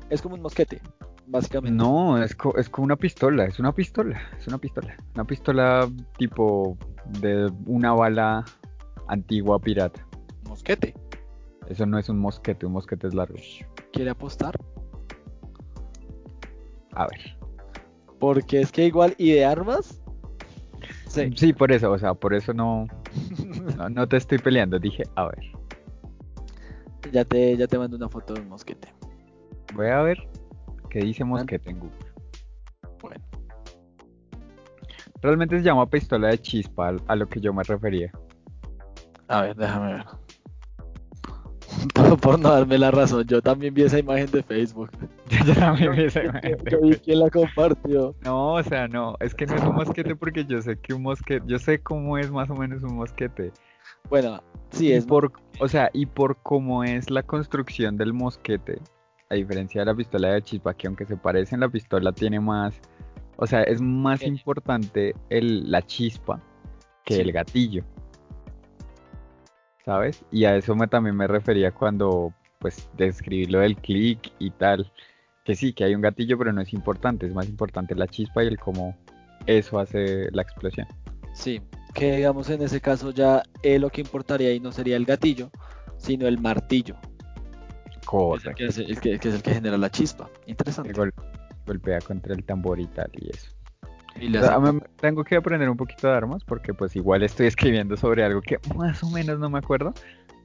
Es como un mosquete, básicamente. No, es, es como una pistola, es una pistola, es una pistola. Una pistola tipo de una bala antigua pirata. Mosquete. Eso no es un mosquete, un mosquete es largo. ¿Quiere apostar? A ver. Porque es que igual, ¿y de armas? Sí. sí, por eso, o sea, por eso no, no, te estoy peleando, dije, a ver. Ya te, ya te mando una foto de un mosquete. Voy a ver qué dice mosquete en Google. Bueno. Realmente se llama pistola de chispa a lo que yo me refería. A ver, déjame ver. [laughs] por no darme la razón, yo también vi esa imagen de Facebook. [laughs] yo también vi esa imagen. Yo vi quién la compartió. No, o sea, no, es que no es un mosquete porque yo sé que un mosquete, yo sé cómo es más o menos un mosquete. Bueno, sí, es por, o sea, y por cómo es la construcción del mosquete, a diferencia de la pistola de chispa, que aunque se parece en la pistola tiene más, o sea, es más importante el, la chispa que el gatillo. ¿sabes? Y a eso me, también me refería cuando, pues, describí lo del clic y tal. Que sí, que hay un gatillo, pero no es importante, es más importante la chispa y el cómo eso hace la explosión. Sí, que digamos en ese caso ya eh, lo que importaría ahí no sería el gatillo, sino el martillo. Correcto. Es, el que, es el que genera la chispa. Interesante. golpea contra el tambor y tal y eso tengo que aprender un poquito de armas porque pues igual estoy [laughs] escribiendo sobre algo que más o menos no me acuerdo.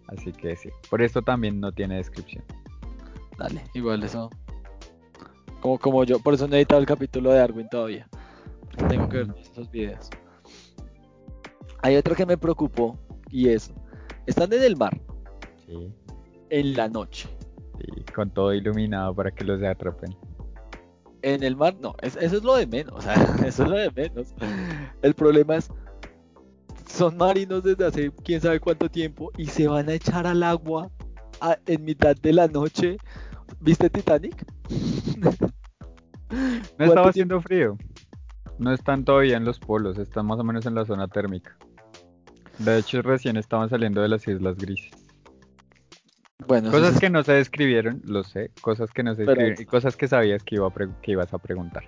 Así que sí, por esto también no tiene descripción. Dale, igual eso. Como, como yo, por eso no he editado el capítulo de Darwin todavía. Porque tengo que ver esos videos. Hay otro que me preocupó y es, están en el mar. Sí. En la noche. Con todo iluminado para que los atrapen en el mar, no, eso es lo de menos, [laughs] o sea, eso es lo de menos. El problema es, son marinos desde hace quién sabe cuánto tiempo y se van a echar al agua en mitad de la noche. ¿Viste Titanic? [laughs] no estaba haciendo frío. No están todavía en los polos, están más o menos en la zona térmica. De hecho, recién estaban saliendo de las Islas Grises. Bueno, cosas que no se describieron, lo sé, cosas que no se describieron y cosas que sabías que, iba que ibas a preguntar.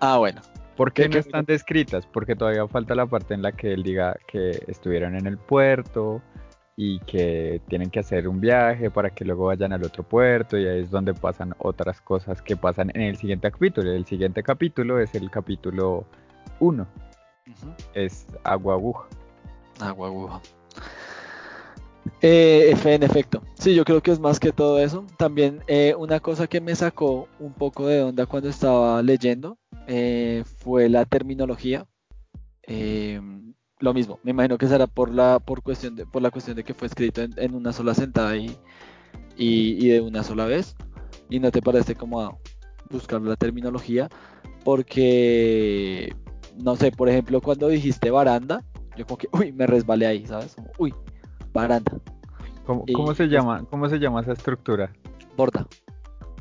Ah, bueno. ¿Por qué no están descritas? Porque todavía falta la parte en la que él diga que estuvieron en el puerto y que tienen que hacer un viaje para que luego vayan al otro puerto y ahí es donde pasan otras cosas que pasan en el siguiente capítulo. El siguiente capítulo es el capítulo 1. Es agua aguja. Agua aguja. Eh, en efecto, sí, yo creo que es más que todo eso. También eh, una cosa que me sacó un poco de onda cuando estaba leyendo eh, fue la terminología. Em, lo mismo, me imagino que será por la por cuestión de por la cuestión de que fue escrito en, una sola sentada y, y, de una sola vez. Y no te parece como buscar la terminología, porque no sé, por ejemplo, cuando dijiste baranda, yo como que uy, me resbalé ahí, ¿sabes? uy, baranda. ¿Cómo, se llama? ¿Cómo se llama esa estructura? Borda.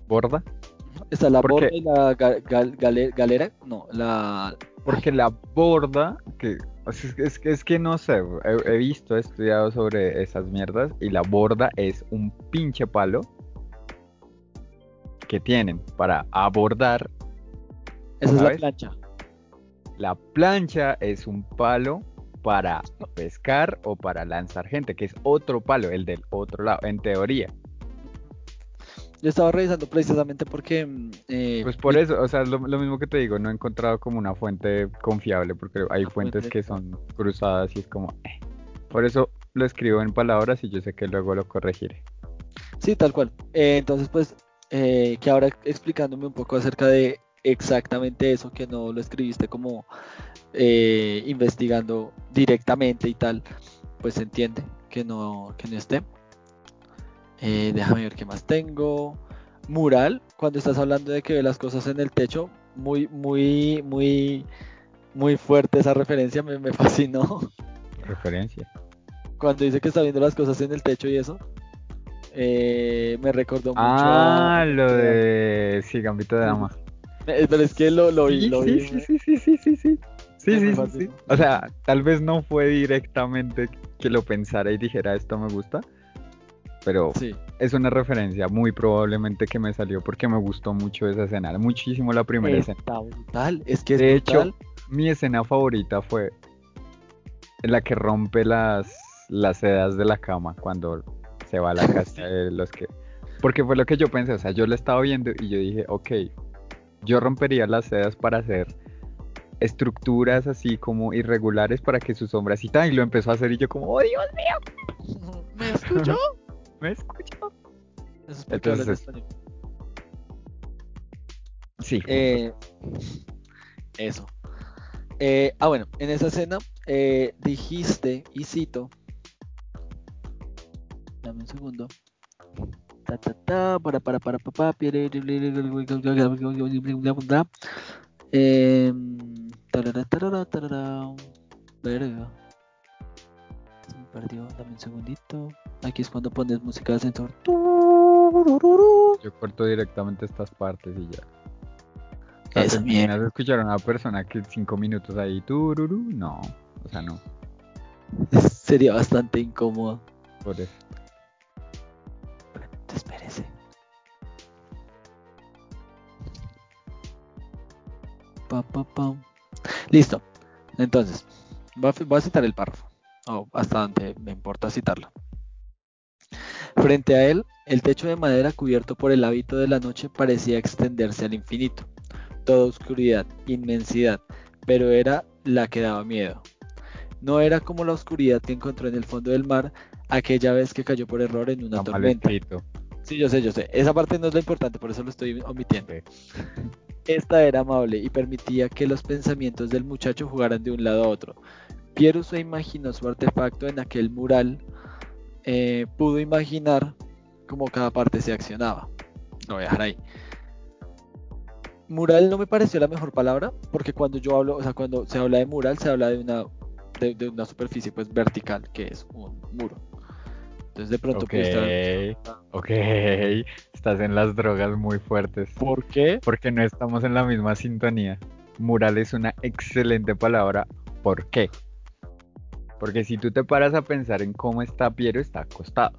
¿Borda? Está la borda y la galera. No, la. Porque la borda, que es, es, que no sé, he, visto, he estudiado sobre esas mierdas y la borda es un pinche palo que tienen para abordar. Esa es la plancha. La plancha es un palo para pescar o para lanzar gente, que es otro palo, el del otro lado, en teoría. Yo estaba revisando precisamente porque... Mm, eh, pues por eso, o sea, lo, lo, mismo que te digo, no he encontrado como una fuente confiable, porque hay fuentes que son cruzadas y es como... Eh. Por eso lo escribo en palabras y yo sé que luego lo corregiré. Sí, tal cual. Eh, entonces, pues, que ahora explicándome un poco acerca de exactamente eso, que no lo escribiste como eh, investigando directamente y tal, pues se entiende que no, que no esté. Eh, déjame ver qué más tengo. Mural, cuando estás hablando de que ve las cosas en el techo, muy, muy, muy, muy fuerte esa referencia, me, me [laughs] fascinó. Referencia. Cuando dice que está viendo las cosas en el techo y eso. Eh, me recordó mucho Ah, a... lo de. Sí, Gambito de Dama. Eh, Pero es que lo, lo vi, Sí, lo sí, vi. sí, sí, sí, sí, sí, sí. Sí, sí, sí, sí. O sea, tal vez no fue directamente que lo pensara y dijera esto me gusta, pero Sí. es una referencia muy probablemente que me salió porque me gustó mucho esa escena, muchísimo la primera escena. Está brutal, es que es De hecho, brutal. mi escena favorita fue en la que rompe las, las sedas de la cama cuando se va a la [laughs] casa de los que... Porque fue lo que yo pensé, o sea, yo lo estaba viendo y yo dije, ok, yo rompería las sedas para hacer estructuras así como irregulares para que su sombra así tal, y lo empezó a hacer y yo como, oh Dios mío, ¿Me escuchó? [laughs] me escuchó. Es Entonces. Sí, Eh, eso. Eh, ah, bueno, en esa escena eh, dijiste, y cito, dame un segundo. Ta, ta, ta, para, para, para, pa, pa, pire, Em, tarara, tarara. Verga. Se me perdió, dame un segundito. Aquí es cuando pones música de ascensor. yo corto directamente estas partes y ya. O sea, Esa ¿te imaginas escuchar a una persona que cinco minutos ahí, tururú? No, o sea, no, Sería bastante incómodo. por eso. Listo. Entonces, voy a, citar el párrafo. O hasta donde me importa citarlo. Frente a él, el techo de madera cubierto por el hábito de la noche parecía extenderse al infinito. Toda oscuridad, inmensidad, pero era la que daba miedo. No era como la oscuridad que encontró en el fondo del mar aquella vez que cayó por error en una Está tormenta. Sí, yo sé, yo sé. Esa parte no es lo importante, por eso lo estoy omitiendo. Esta era amable y permitía que los pensamientos del muchacho jugaran de un lado a otro. Piero se imaginó su artefacto en aquel mural. eh, pudo imaginar cómo cada parte se accionaba. Lo voy a dejar ahí. Mural no me pareció la mejor palabra, porque cuando yo hablo, o sea, cuando se habla de mural, se habla de una, de, una superficie pues vertical, que es un muro. Entonces de pronto Ok, pudiste haber- ok, [laughs] estás en las drogas muy fuertes. ¿Por qué? Porque no estamos en la misma sintonía. Mural es una excelente palabra. ¿Por qué? Porque si tú te paras a pensar en cómo está Piero, está acostado.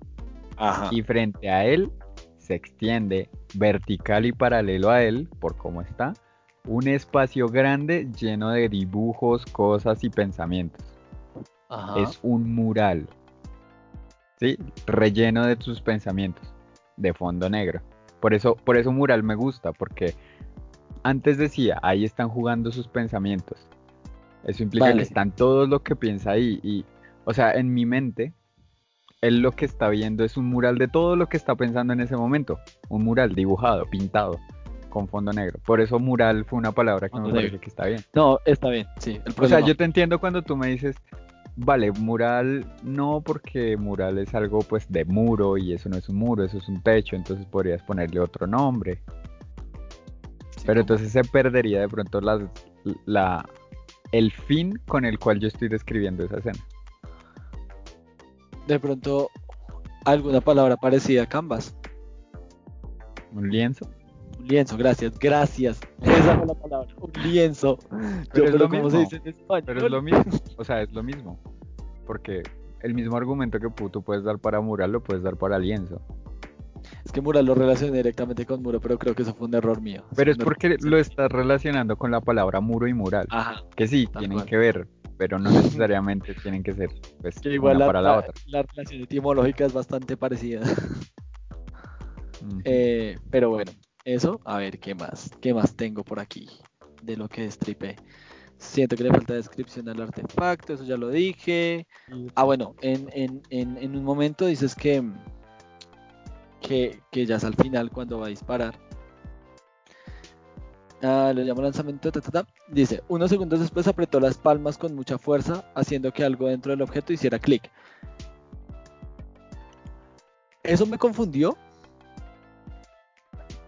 Ajá. Y frente a él se extiende vertical y paralelo a él, por cómo está, un espacio grande lleno de dibujos, cosas y pensamientos. Ajá. Es un mural. ¿Sí? Relleno de tus pensamientos. De fondo negro. Por eso, por eso mural me gusta, porque antes decía, ahí están jugando sus pensamientos. Eso implica Vale. que están todos lo que piensa ahí. Y, o sea, en mi mente, él lo que está viendo es un mural de todo lo que está pensando en ese momento. Un mural dibujado, pintado, con fondo negro. Por eso mural fue una palabra que Fondo me parece negro. que está bien. No, está bien, sí. El O sea, yo te entiendo cuando tú me dices, vale, mural no, porque mural es algo pues de muro y eso no es un muro, eso es un techo, entonces podrías ponerle otro nombre. Sí, Pero entonces se perdería de pronto las- la, el fin con el cual yo estoy describiendo esa escena. de pronto alguna palabra parecida a canvas. Un lienzo. Lienzo, gracias, gracias. Esa fue la palabra, un lienzo. Pero Yo, es lo ¿cómo se mismo, dice en español? Pero es lo mismo. O sea, es lo mismo. Porque el mismo argumento que tú puedes dar para mural lo puedes dar para lienzo. Es que mural lo relacioné directamente con muro, pero creo que eso fue un error mío. Pero es porque lo estás relacionando con la palabra muro y mural. Ajá. Que sí, tienen cual. que ver, pero no necesariamente tienen que ser pues, Que igual una la, para la la- otra. la relación etimológica es bastante parecida. Eh, pero bueno, eso, a ver, ¿qué más? ¿Qué más tengo por aquí de lo que destripé? Siento que le falta descripción al artefacto, eso ya lo dije. Ah, bueno, en, en, en, un momento dices que, que, que ya es al final cuando va a disparar. Ah, lo llamo lanzamiento. Dice, unos segundos después apretó las palmas con mucha fuerza, haciendo que algo dentro del objeto hiciera clic. Eso me confundió.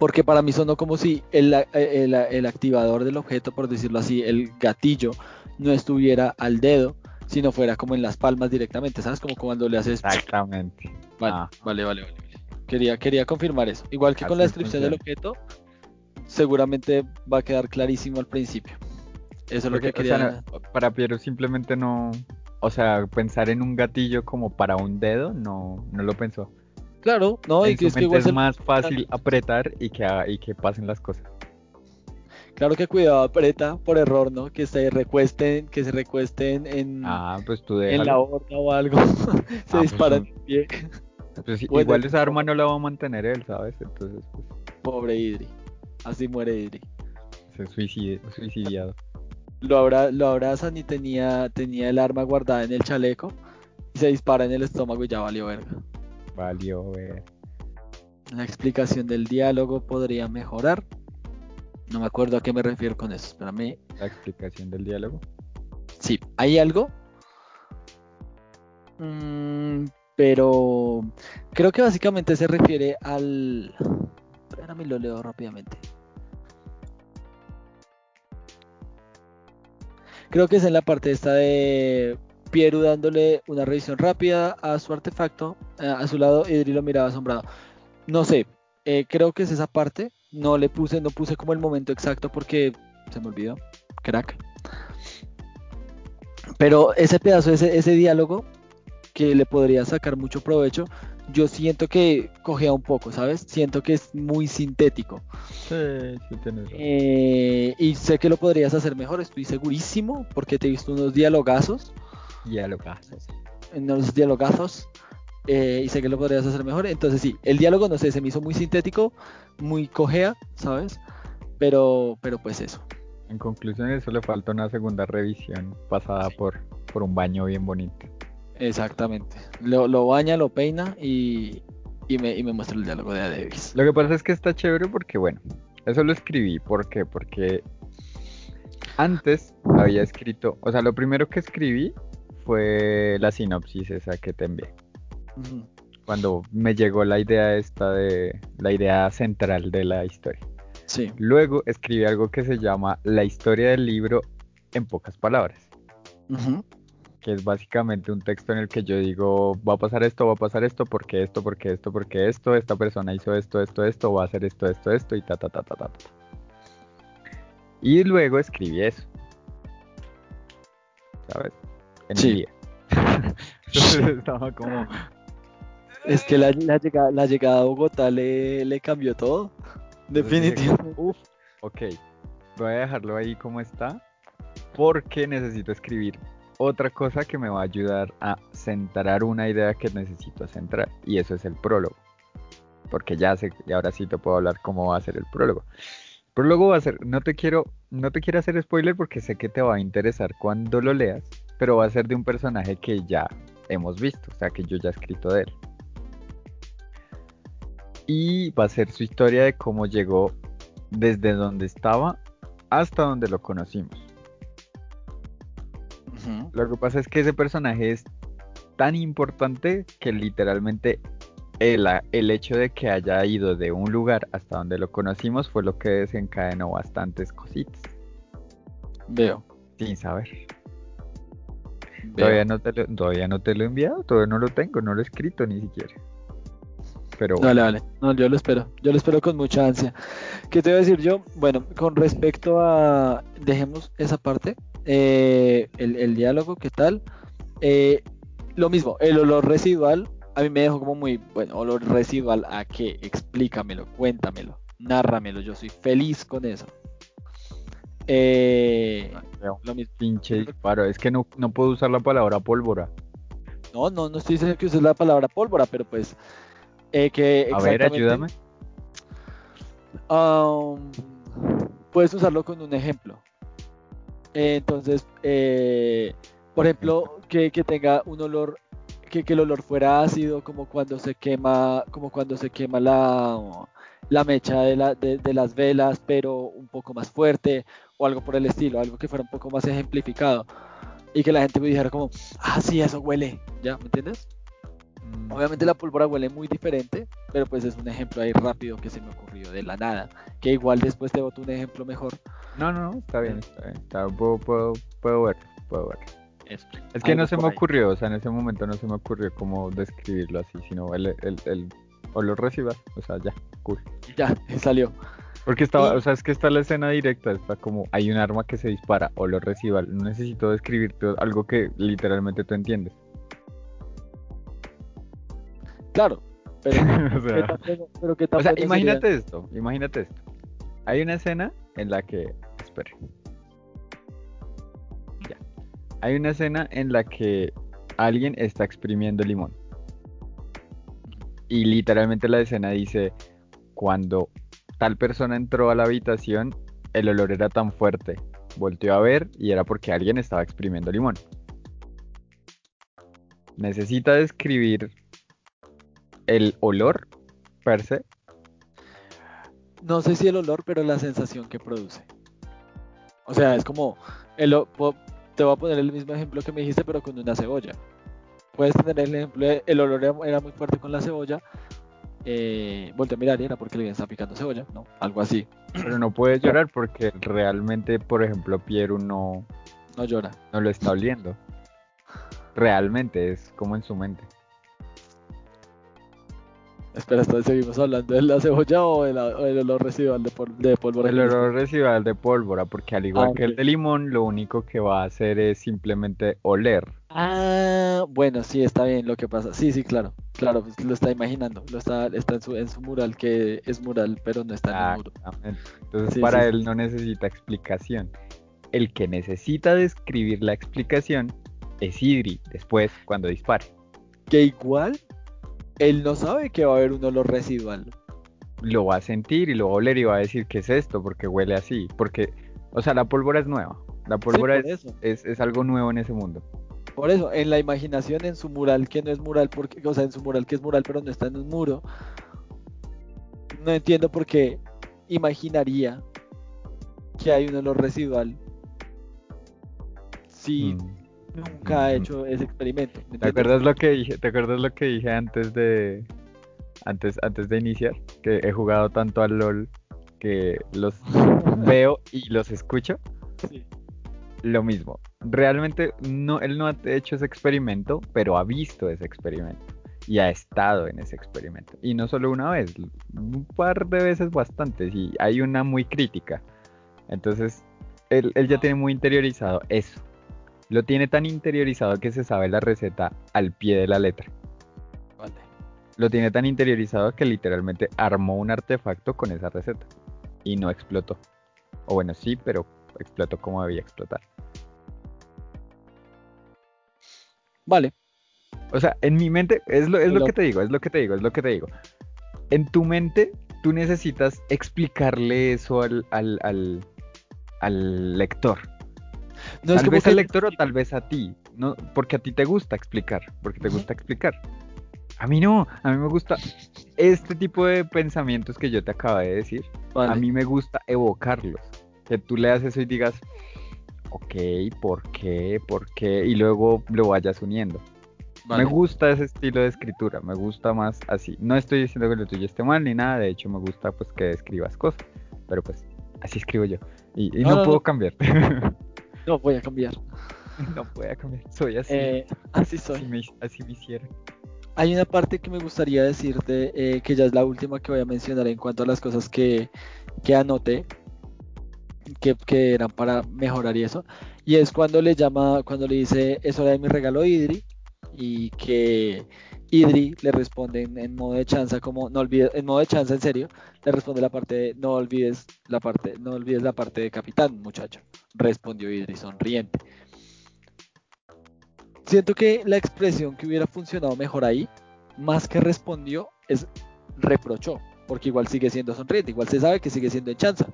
Porque para mí sonó como si el, el- el activador del objeto, por decirlo así, el gatillo, no estuviera al dedo, sino fuera como en las palmas directamente, ¿sabes? Como cuando le haces... Exactamente. Vale, Ah. vale, vale, vale. quería, quería confirmar eso. Igual que con la descripción del objeto, seguramente va a quedar clarísimo al principio. Eso es lo que o sea, quería. no- para Piero simplemente no, o sea, pensar en un gatillo como para un dedo, no, no lo pensó. Claro, no, y que es que igual es se- más fácil apretar y que, haga- y que pasen las cosas. Claro que cuidado, aprieta por error, ¿no? Que se recuesten, que se recuesten en, Ah, pues tú en la horda o algo. [laughs] se pues dispara tú- en el pie. Pues igual esa arma no la va a mantener él, ¿sabes? Entonces, pues, Pobre Idri. Así muere Idri. se suicide, suicidiado. Lo, abra- lo abrazan y tenía, tenía el arma guardada en el chaleco. Y se dispara en el estómago y ya valió verga. Valió ver. La explicación del diálogo podría mejorar. No me acuerdo a qué me refiero con eso. Espérame. La explicación del diálogo. Sí, hay algo. Mm, pero creo que básicamente se refiere al. Espérame, lo leo rápidamente. Creo que es en la parte esta de Pieru dándole una revisión rápida a su artefacto. eh, A su lado, Idri lo miraba asombrado. No sé, eh, creo que es esa parte. No le puse, no puse como el momento exacto porque se me olvidó. Crack. Pero ese pedazo, ese, ese diálogo que le podría sacar mucho provecho, yo siento que cogea un poco, ¿sabes? Siento que es muy sintético. Sí, sí tienes razón. Eh, y sé que lo podrías hacer mejor, estoy segurísimo, porque te he visto unos dialogazos, Dialogazos. unos dialogazos, eh, y sé que lo podrías hacer mejor. Entonces sí, el diálogo, no sé, se me hizo muy sintético, muy cojea, ¿sabes? Pero, pero pues eso. En conclusión, eso le falta una segunda revisión pasada por, por un baño bien bonito. Exactamente. Lo, lo baña, lo peina y, y, me, y me muestra el diálogo de Davis. Lo que pasa es que está chévere porque, bueno, eso lo escribí. ¿Por qué? Porque antes había escrito, o sea, lo primero que escribí fue la sinopsis esa que te envié. Ujú. Cuando me llegó la idea esta de la idea central de la historia. Sí. Luego escribí algo que se llama La historia del libro en pocas palabras. Ujú. que es básicamente un texto en el que yo digo, va a pasar esto, va a pasar esto, porque esto, porque esto, porque esto, esta persona hizo esto, esto, esto, va a hacer esto, esto, esto, y ta, ta, ta, ta, ta. ta. Y luego escribí eso. ¿Sabes? En Sí. día. [laughs] [laughs] Entonces estaba como, Es que la, la llegada, la llegada a Bogotá le, le cambió todo. Definitivamente. Uf, ok. Voy a dejarlo ahí como está. Porque necesito escribir otra cosa que me va a ayudar a centrar una idea que necesito centrar. Y eso es el prólogo. Porque ya sé, y ahora sí te puedo hablar cómo va a ser el prólogo. El prólogo va a ser, no te quiero, no te quiero hacer spoiler porque sé que te va a interesar cuando lo leas. Pero va a ser de un personaje que ya hemos visto. O sea, que yo ya he escrito de él. Y va a ser su historia de cómo llegó desde donde estaba hasta donde lo conocimos. Lo que pasa es que ese personaje es tan importante que literalmente el, el hecho de que haya ido de un lugar hasta donde lo conocimos fue lo que desencadenó bastantes cositas, Veo. sin saber. Todavía no, te lo, todavía no te lo he enviado, todavía no lo tengo, no lo he escrito ni siquiera. Pero Vale, vale. No, yo lo espero. Yo lo espero con mucha ansia. ¿Qué te voy a decir yo? Bueno, con respecto a. Dejemos esa parte. eh, el, el diálogo, ¿qué tal? Eh, lo mismo, el olor residual. A mí me dejó como muy. Bueno, olor residual. ¿A qué? Explícamelo, cuéntamelo, nárramelo. Yo soy feliz con eso. Eh, lo mismo. pinche disparo, es que no, no puedo usar la palabra pólvora. No, no, no estoy diciendo que uses la palabra pólvora, pero pues. eh, que A ver, ayúdame. Um, puedes usarlo con un ejemplo. Eh, entonces, eh, por ejemplo, que, que tenga un olor, que, que el olor fuera ácido, como cuando se quema, como cuando se quema la, la mecha de, la- de- de las velas, pero un poco más fuerte, o algo por el estilo, algo que fuera un poco más ejemplificado. Y que la gente me dijera como, ah, sí, eso huele, ¿ya? ¿Me entiendes? Mm, Obviamente la pólvora huele muy diferente, pero pues es un ejemplo ahí rápido que se me ocurrió de la nada. Que igual después te boto un ejemplo mejor. No, no, no, está bien, está bien. está- puedo, puedo, puedo verlo, puedo verlo. Eso. Es que no se me ahí. ocurrió, o sea, en ese momento no se me ocurrió cómo describirlo así, sino el, el, el olor residual. O sea, ya, cool. Ya, [laughs] salió. Porque estaba, o sea, es que está la escena directa, está como hay un arma que se dispara, olor residual. No necesito describirte algo que literalmente tú entiendes. Claro, pero, [laughs] o ¿qué sea, pero o sea, imagínate esto, imagínate esto. Hay una escena en la que, espere. Ya. Hay una escena en la que alguien está exprimiendo limón. Y literalmente la escena dice, cuando tal persona entró a la habitación, el olor era tan fuerte. Volteó a ver y era porque alguien estaba exprimiendo limón. Necesita describir el olor per se. No sé si el olor, pero la sensación que produce. O sea, es como, el, te voy a poner el mismo ejemplo que me dijiste, pero con una cebolla. Puedes tener el ejemplo, el olor era muy fuerte con la cebolla. Eh, volteé a mirar y era porque alguien estaba picando cebolla, ¿no? Algo así. Pero no puede llorar porque realmente, por ejemplo, Pieru no, No llora. no lo está oliendo. Realmente es como en su mente. Espera, entonces seguimos hablando de la cebolla o de del olor residual de, pol- de pólvora. El olor residual de pólvora, porque al igual Ah, que el de limón, lo único que va a hacer es simplemente oler. Ah, bueno, sí, está bien lo que pasa. Sí, sí, claro. Claro, pues lo está imaginando. Lo está, está en su, en su mural, que es mural, pero no está en el muro. Exactamente. Entonces, Sí, para sí, él sí. no necesita explicación. El que necesita describir la explicación es Idri, después, cuando dispare. Que igual, él no sabe que va a haber un olor residual. Lo va a sentir y lo va a oler y va a decir qué es esto, porque huele así. Porque, o sea, la pólvora es nueva. La pólvora es, es algo nuevo en ese mundo. Por eso, en la imaginación, en su mural, que no es mural, porque, o sea, en su mural que es mural, pero no está en un muro, no entiendo por qué imaginaría que hay un olor residual si Mm. Nunca ha hecho ese experimento. ¿me ¿Te acuerdas lo que dije? ¿Te acuerdas lo que dije antes de antes antes de iniciar? Que he jugado tanto al LOL que los [laughs] veo y los escucho. Sí. Lo mismo. Realmente no él no ha hecho ese experimento, pero ha visto ese experimento y ha estado en ese experimento. Y no solo una vez, un par de veces bastantes y hay una muy crítica. Entonces, él, él ya tiene muy interiorizado eso. Lo tiene tan interiorizado que se sabe la receta al pie de la letra. Vale. Lo tiene tan interiorizado que literalmente armó un artefacto con esa receta. Y no explotó. O bueno, sí, pero explotó como debía explotar. Vale. O sea, en mi mente, es lo, es lo que te digo, es lo que te digo, es lo que te digo. En tu mente, tú necesitas explicarle eso al, al, al, al lector. No tal vez al le- lector o tal vez a ti, ¿no? Porque a ti te gusta explicar, porque te gusta explicar. A mí no, a mí me gusta este tipo de pensamientos que yo te acabo de decir. Vale. A mí me gusta evocarlos. Que tú leas eso y digas, ok, ¿por qué? ¿Por qué? Y luego lo vayas uniendo. Vale. Me gusta ese estilo de escritura, me gusta más así. No estoy diciendo que lo tuyo esté mal ni nada, de hecho me gusta pues que escribas cosas, pero pues así escribo yo. Y, y No, no, no, puedo cambiar. [laughs] No voy a cambiar. [laughs] no puedo cambiar, soy así. Eh, así así, soy. me, así me hiciera. Hay una parte que me gustaría decirte, eh, que ya es la última que voy a mencionar en cuanto a las cosas que, que anoté, que, que eran para mejorar y eso. Y es cuando le llama, cuando le dice, es hora de mi regalo Idri, y que Idri le responde en, modo de chanza, como, no olvides, en modo de chanza, en serio, le responde la parte de, no olvides la parte, no olvides la parte de capitán, muchacho. Respondió Idri sonriente. Siento que la expresión que hubiera funcionado mejor ahí, más que respondió, es reprochó, porque igual sigue siendo sonriente, igual se sabe que sigue siendo en chanza.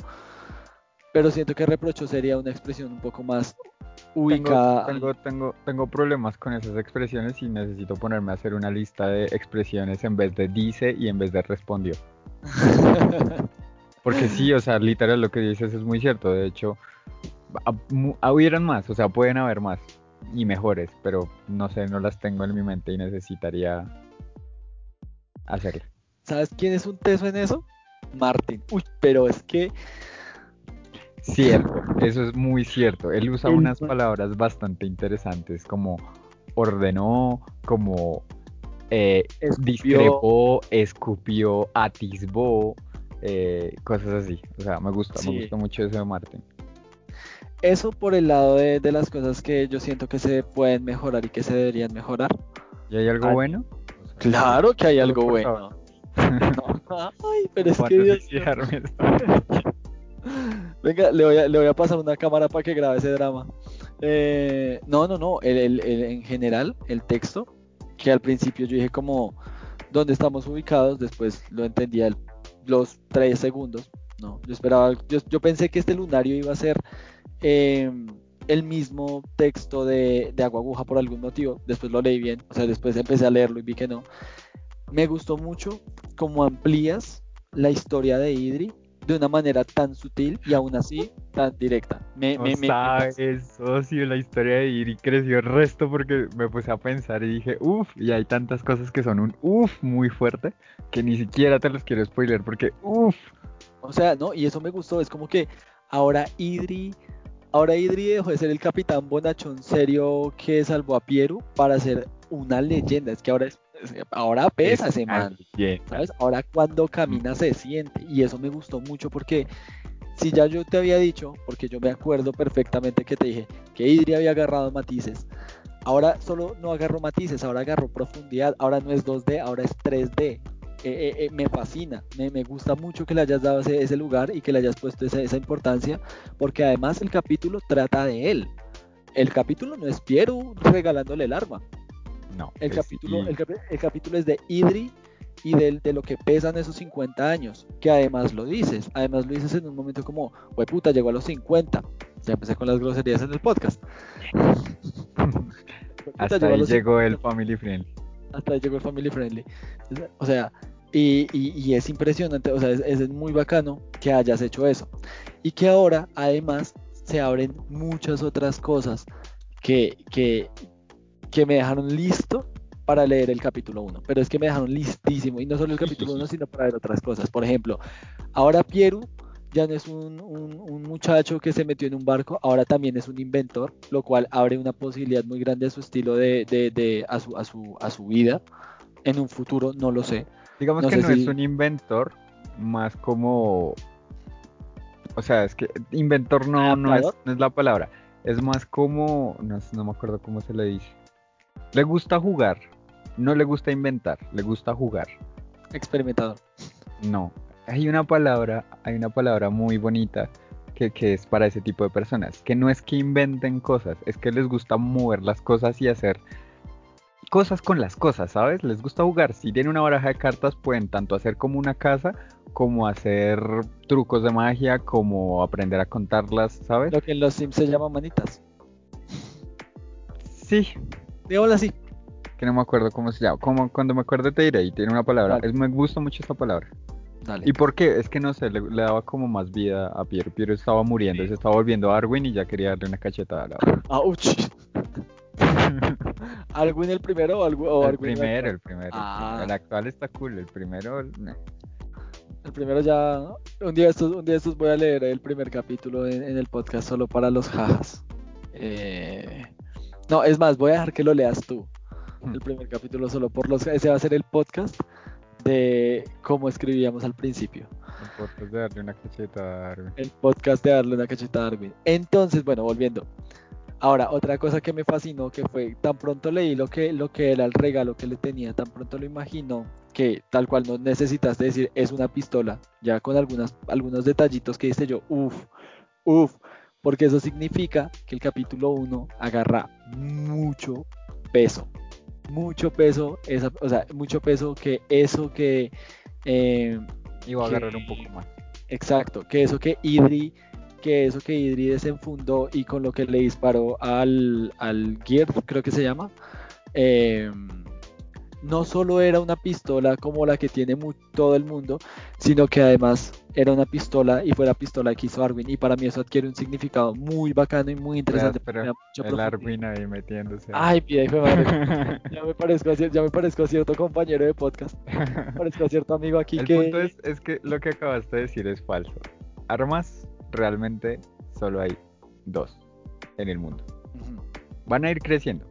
Pero siento que reprochó sería una expresión un poco más ubicada. Tengo, tengo, tengo, tengo problemas con esas expresiones y necesito ponerme a hacer una lista de expresiones en vez de dice y en vez de respondió. [laughs] Porque sí, o sea, literal lo que dices es muy cierto. De hecho, hubieran más, o sea, pueden haber más y mejores, pero no sé, no las tengo en mi mente y necesitaría hacerla. ¿Sabes quién es un teso en eso? Martin. Uy, pero es que Cierto, eso es muy cierto. Él usa unas palabras bastante interesantes como ordenó, como eh, Escupió. discrepó, escupió, atisbó, eh, cosas así. O sea, me gusta, Sí. me gusta mucho eso de Martin. Eso por el lado de, de las cosas que yo siento que se pueden mejorar y que se deberían mejorar. ¿Y hay algo Ah, bueno? O sea, Claro que hay algo bueno. [laughs] No. Ay, pero es que ¿cuándo Dios [laughs] Venga, le voy, a, pasar una cámara para que grabe ese drama. Eh, no, no, no. En general, el texto, que al principio yo dije como dónde estamos ubicados, después lo entendía los tres segundos. No, yo esperaba, yo, pensé que este lunario iba a ser eh, el mismo texto de, de Agua Aguja por algún motivo. Después lo leí bien, o sea, después empecé a leerlo y vi que no. Me gustó mucho cómo amplías la historia de Idri de una manera tan sutil y aún así tan directa. Me, No me, me- me sabes, socio, la historia de Iri creció el resto porque me puse a pensar y dije, uff, y hay tantas cosas que son un uff muy fuerte que ni siquiera te los quiero spoiler porque uff, O sea, no, y eso me gustó. Es como que ahora Idri, ahora Idri dejó de ser el capitán bonachón serio que salvó a Pieru para ser una leyenda. Es que ahora es- ahora pesa ese man. ¿Sabes? Ahora cuando camina se siente. Y eso me gustó mucho porque si ya yo te había dicho, porque yo me acuerdo perfectamente que te dije que Idri había agarrado matices. Ahora solo no agarró matices, ahora agarró profundidad. Ahora no es 2D, ahora es 3D. Eh, eh, eh, me fascina, me, me gusta mucho que le hayas dado ese, ese lugar y que le hayas puesto esa, esa importancia, porque además el capítulo trata de él. El capítulo no es Piero regalándole el arma. No. El capítulo, y- el, capítulo es de Idri y del, de lo que pesan esos 50 años, que además lo dices, además lo dices en un momento como, "Hue puta, llegó a los 50. Ya empecé con las groserías en el podcast. [laughs] Puta, Hasta llegó ahí llegó 50. el Family Friend. hasta ahí llegó el Family Friendly. O sea, y, y- y es impresionante, o sea, es, es muy bacano que hayas hecho eso. Y que ahora, además, se abren muchas otras cosas que, que, que me dejaron listo para leer el capítulo 1. Pero es que me dejaron listísimo, y no solo el capítulo 1, sino para ver otras cosas. Por ejemplo, ahora Pieru ya no es un, un- un muchacho que se metió en un barco, ahora también es un inventor, lo cual abre una posibilidad muy grande a su estilo de, de- de- a, su, a, su, a su vida. En un futuro, no lo sé. Digamos No que no si- es un inventor, más como... O sea, es que inventor no, no, es, no es la palabra. Es más como... No, no me acuerdo cómo se le dice. Le gusta jugar. No le gusta inventar. Le gusta jugar. Experimentador. No. Hay una palabra, hay una palabra muy bonita que, que es para ese tipo de personas. Que no es que inventen cosas, es que les gusta mover las cosas y hacer cosas con las cosas, ¿sabes? Les gusta jugar. Si tienen una baraja de cartas, pueden tanto hacer como una casa, como hacer trucos de magia, como aprender a contarlas, ¿sabes? Lo que en los Sims se llama manitas. Sí, Digámoslo así. que no me acuerdo cómo se llama. Como cuando me acuerde te diré y tiene una palabra. Dale. Es, me gusta mucho esa palabra. Dale. ¿Y por qué? Es que no sé, le, le daba como más vida a Piero. Piero estaba muriendo, se estaba volviendo a Arwin y ya quería darle una cachetada a la otra. [laughs] Ouch. [laughs] ¿Arwin el primero o, el Arwin el primero, el primero. el Ah. primero. El actual está cool, el primero. nah. El primero ya. Un día, de estos, un día estos voy a leer el primer capítulo en, en el podcast solo para los jajas. Eh, No, es más, voy a dejar que lo leas tú. El primer capítulo solo por los Ese va a ser el podcast de cómo escribíamos al principio. El podcast de darle una cachetada a Arwin. El podcast de darle una cachetada a Arwin. Entonces, bueno, volviendo. Ahora, otra cosa que me fascinó que fue tan pronto leí lo que, lo que era el regalo que le tenía, tan pronto lo imaginó, que tal cual no necesitaste decir es una pistola, ya con algunas, algunos detallitos que dice yo, uff, uff, porque eso significa que el capítulo 1 agarra mucho peso, mucho peso, esa, o sea, mucho peso que eso que... eh, Iba a que- agarrar un poco más. Exacto, que eso que Idri, que eso que Idri desenfundó y con lo que le disparó al, al Gear, creo que se llama, eh, no solo era una pistola como la que tiene todo el mundo, sino que además era una pistola y fue la pistola que hizo Arwin. Y para mí eso adquiere un significado muy bacano y muy interesante. mucha El. Arwin ahí metiéndose. Ay, de madre. [laughs] Ya me parezco a, ya me parezco a cierto compañero de podcast. Me parezco a cierto amigo aquí El que... punto es, es que lo que acabaste de decir es falso. Armas realmente solo hay dos en el mundo. Van a ir creciendo,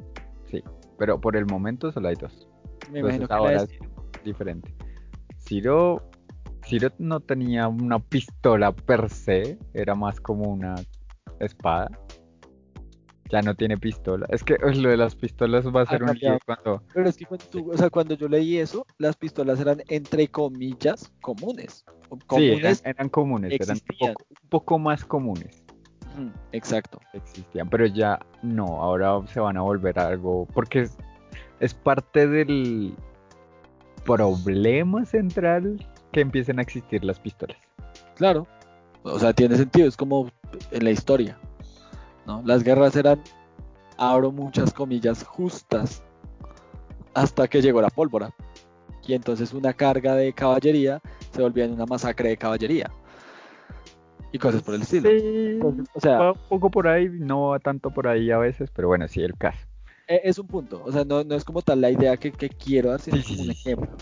sí, pero por el momento solo hay dos. Me Entonces imagino que la ahora es diferente. Ciro, Ciro no tenía una pistola per se, era más como una espada. Ya no tiene pistola. Es que [laughs] lo de las pistolas va a ser un lío cuando. Pero es que cuando, tú- o sea, cuando yo leí eso, las pistolas eran entre comillas comunes. O Sí, eran, Comunes. eran comunes, eran un poco, un poco más comunes. Ujú, Exacto. existían, pero ya no, ahora se van a volver algo, porque es, parte del problema central que empiecen a existir las pistolas. Claro. O sea, tiene sentido. Es como en la historia. ¿no? Las guerras eran, abro muchas comillas, justas. Hasta que llegó la pólvora. Y entonces una carga de caballería se volvía en una masacre de caballería. Y cosas por el estilo. Sí, Entonces, o sea, va un poco por ahí, no va tanto por ahí a veces, pero bueno, sí, el caso. E- Es un punto, o sea, no, no es como tal la idea que, que quiero dar, sino Sí, como un ejemplo.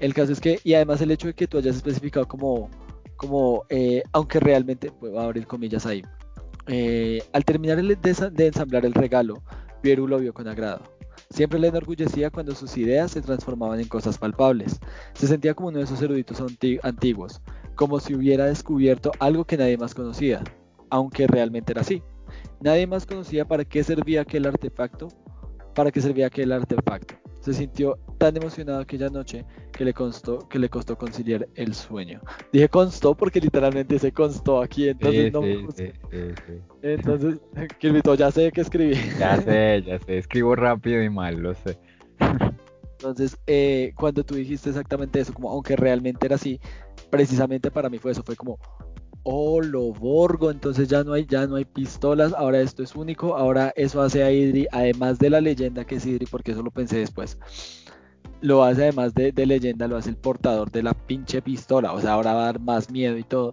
El caso es que, y además el hecho de que tú hayas especificado como, como eh, aunque realmente, pues, voy a abrir comillas ahí, eh, al terminar el- de, de ensamblar el regalo, Pieru lo vio con agrado. Siempre le enorgullecía cuando sus ideas se transformaban en cosas palpables. Se sentía como uno de esos eruditos anti- antiguos, como si hubiera descubierto algo que nadie más conocía, aunque realmente era así. Nadie más conocía para qué servía aquel artefacto, para qué servía aquel artefacto. Se sintió tan emocionado aquella noche que le costó, que le costó conciliar el sueño. Dije constó porque literalmente se constó aquí, entonces Sí, no me sí, gusta. sí, sí, sí. Entonces, [laughs] Kirbyto, ya sé que escribí. Ya [laughs] sé, ya sé, escribo rápido y mal, lo sé. Entonces, eh, cuando tú dijiste exactamente eso, como aunque realmente era así, precisamente para mí fue eso, fue como, oh, lo borgo, entonces ya no hay, ya no hay pistolas, ahora esto es único, ahora eso hace a Idri, además de la leyenda que es Idri, porque eso lo pensé después, lo hace además de, de leyenda, lo hace el portador de la pinche pistola, o sea, ahora va a dar más miedo y todo,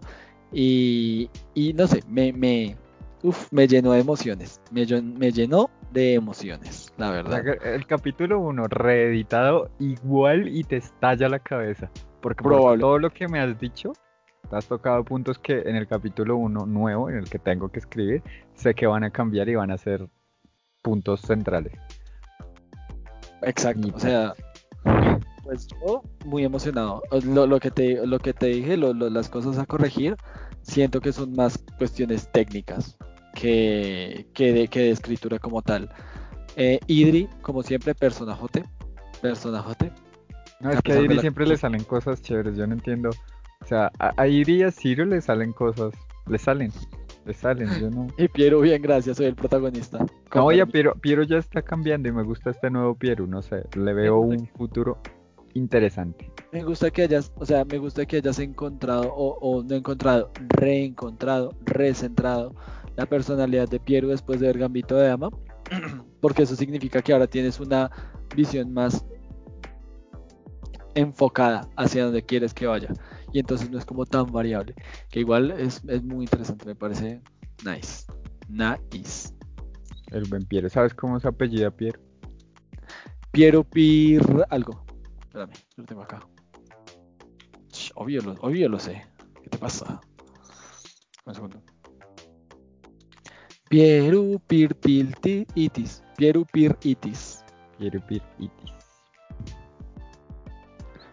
y, y no sé, me, me, uf, me llenó de emociones, me, me llenó de emociones, la verdad. el capítulo 1 reeditado igual y te estalla la cabeza. Porque por todo lo que me has dicho, has tocado puntos que en el capítulo 1 nuevo, en el que tengo que escribir, sé que van a cambiar y van a ser puntos centrales. Exacto, Y o sea, pues yo muy emocionado. Lo, lo que te, lo que te dije, lo- lo- las cosas a corregir, siento que son más cuestiones técnicas que, que, de, que de escritura como tal. Eh, Idri, como siempre, personajote, personajote. No, es que a la- siempre le salen cosas chéveres, yo no entiendo. O sea, a, a Iri y a Ciro le salen cosas, le salen, le salen, yo no... [laughs] Y Piero, bien, gracias, soy el protagonista. No, permiso. Piero, Piero ya está cambiando y me gusta este nuevo Piero, no sé, le veo un futuro interesante. Me gusta que hayas, o sea, me gusta que hayas encontrado, o, o no encontrado, reencontrado, recentrado la personalidad de Piero después de ver Gambito de Dama, [clears throat] porque eso significa que ahora tienes una visión más enfocada hacia donde quieres que vaya, y entonces no es como tan variable, que igual es, es muy interesante, me parece nice, nice. El buen Piero, ¿sabes cómo se apellida Piero? Piero Pir algo, espérame, lo tengo acá. Obvio lo, obvio lo sé. ¿Qué te pasa? Un segundo. Pieru Pir Pilti Itis. Pieru Pir Itis. Piero Pir Itis.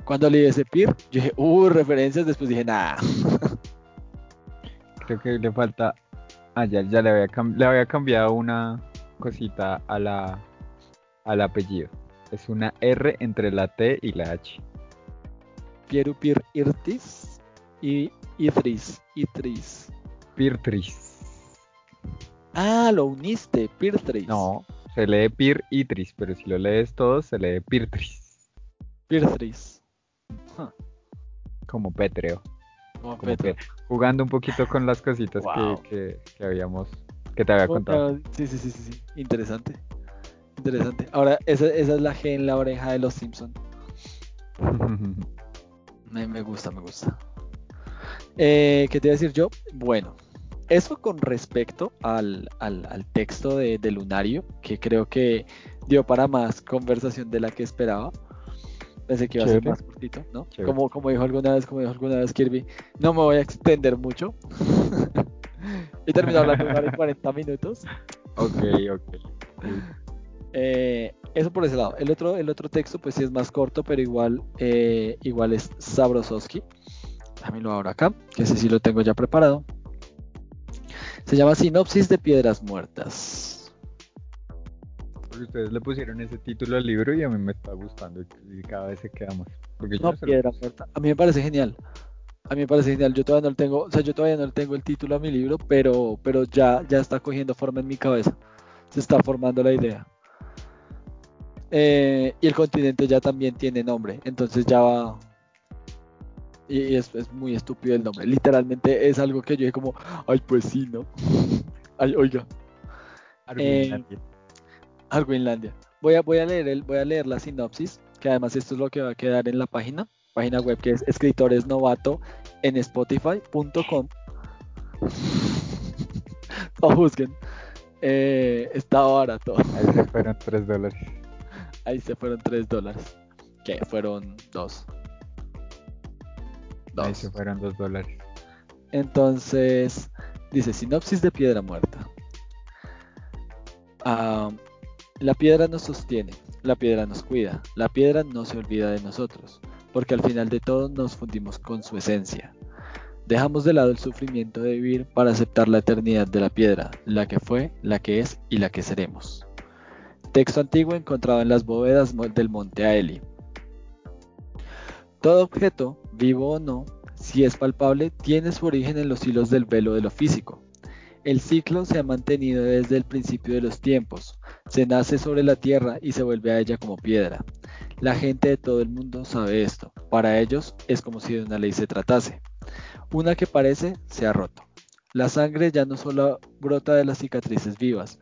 Cuando leí ese Pir, yo dije, uh, referencias. Después dije, nah. [laughs] Creo que le falta. Ah, ya, ya le había, le había cambiado una cosita a la al apellido. Es una R entre la T y la H. Pieru Pir Irtis. Y Itris. Itris. Pirtris. Ah, lo uniste. Pirtris. No, se lee Pir Itris, pero si lo lees todo, se lee Pirtris. Pirtris. Como pétreo. como Como que jugando un poquito con las cositas que- Wow. que, que habíamos, que te había contado. Sí, sí, sí, sí, sí. Interesante. Interesante. Ahora, esa, esa es la G en la oreja de los Simpson. [laughs] Me, me gusta, me gusta. Eh, ¿Qué te iba a decir yo? Bueno, eso con respecto al, al- al texto de, de Lunario, que creo que dio para más conversación de la que esperaba. Pensé que iba a ser más cortito, ¿no? Chévere. Como, como dijo alguna vez, como dijo alguna vez Kirby, no me voy a extender mucho. [laughs] y terminó hablando y 40 [laughs] minutos. ok, ok. Eh, eso por ese lado. El otro, el otro texto, pues sí es más corto, pero igual, eh, igual es Sabrosowski. Déjame lo abro acá, que ese sí lo tengo ya preparado. Se llama Sinopsis de Piedras Muertas. Porque ustedes le pusieron ese título al libro y a mí me está gustando y cada vez se queda más. Porque yo No, no sé lo- Piedra. A mí me parece genial. A mí me parece genial. Yo todavía no le tengo, o sea, yo todavía no tengo el título a mi libro, pero, pero ya, ya está cogiendo forma en mi cabeza. Se está formando la idea. Eh, y el continente ya también tiene nombre, entonces ya va. Y, y es, es muy estúpido el nombre. Literalmente es algo que yo dije como, ay, pues sí, ¿no? [laughs] Ay, oiga, Argoinlandia. Argoinlandia. Voy a, voy a leer el, voy a leer la sinopsis, que además esto es lo que va a quedar en la página, página web que es escritoresnovato en spotify.com. [laughs] no juzguen. Eh, está barato. Ahí se fueron 3 dólares. Ahí se fueron 3 dólares. Que fueron 2. Ahí se fueron 2 dólares. Entonces, dice sinopsis de piedra muerta. Ah, la piedra nos sostiene, la piedra nos cuida, la piedra no se olvida de nosotros, porque al final de todo nos fundimos con su esencia. Dejamos de lado el sufrimiento de vivir para aceptar la eternidad de la piedra, la que fue, la que es y la que seremos. Texto antiguo encontrado en las bóvedas del monte Aeli. Todo objeto, vivo o no, si es palpable, tiene su origen en los hilos del velo de lo físico. El ciclo se ha mantenido desde el principio de los tiempos. Se nace sobre la tierra y se vuelve a ella como piedra. La gente de todo el mundo sabe esto. Para ellos es como si de una ley se tratase. Una que parece se ha roto. La sangre ya no solo brota de las cicatrices vivas.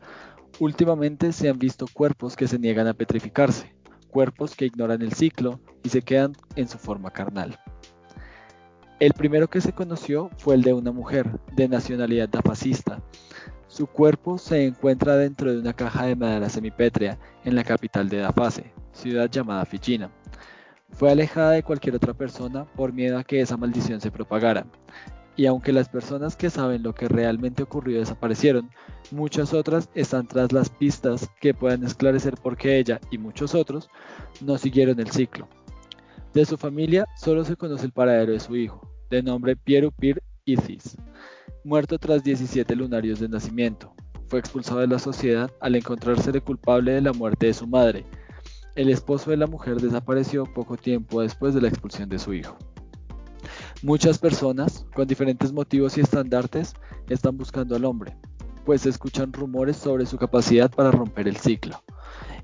Últimamente se han visto cuerpos que se niegan a petrificarse, cuerpos que ignoran el ciclo y se quedan en su forma carnal. El primero que se conoció fue el de una mujer de nacionalidad dafasista. Su cuerpo se encuentra dentro de una caja de madera semipétrea en la capital de Dafase, ciudad llamada Ficina. Fue alejada de cualquier otra persona por miedo a que esa maldición se propagara. Y aunque las personas que saben lo que realmente ocurrió desaparecieron, muchas otras están tras las pistas que puedan esclarecer por qué ella y muchos otros no siguieron el ciclo. De su familia solo se conoce el paradero de su hijo, de nombre Piero Pir Isis, muerto tras 17 lunarios de nacimiento. Fue expulsado de la sociedad al encontrársele culpable de la muerte de su madre. El esposo de la mujer desapareció poco tiempo después de la expulsión de su hijo. Muchas personas, con diferentes motivos y estandartes, están buscando al hombre, pues escuchan rumores sobre su capacidad para romper el ciclo.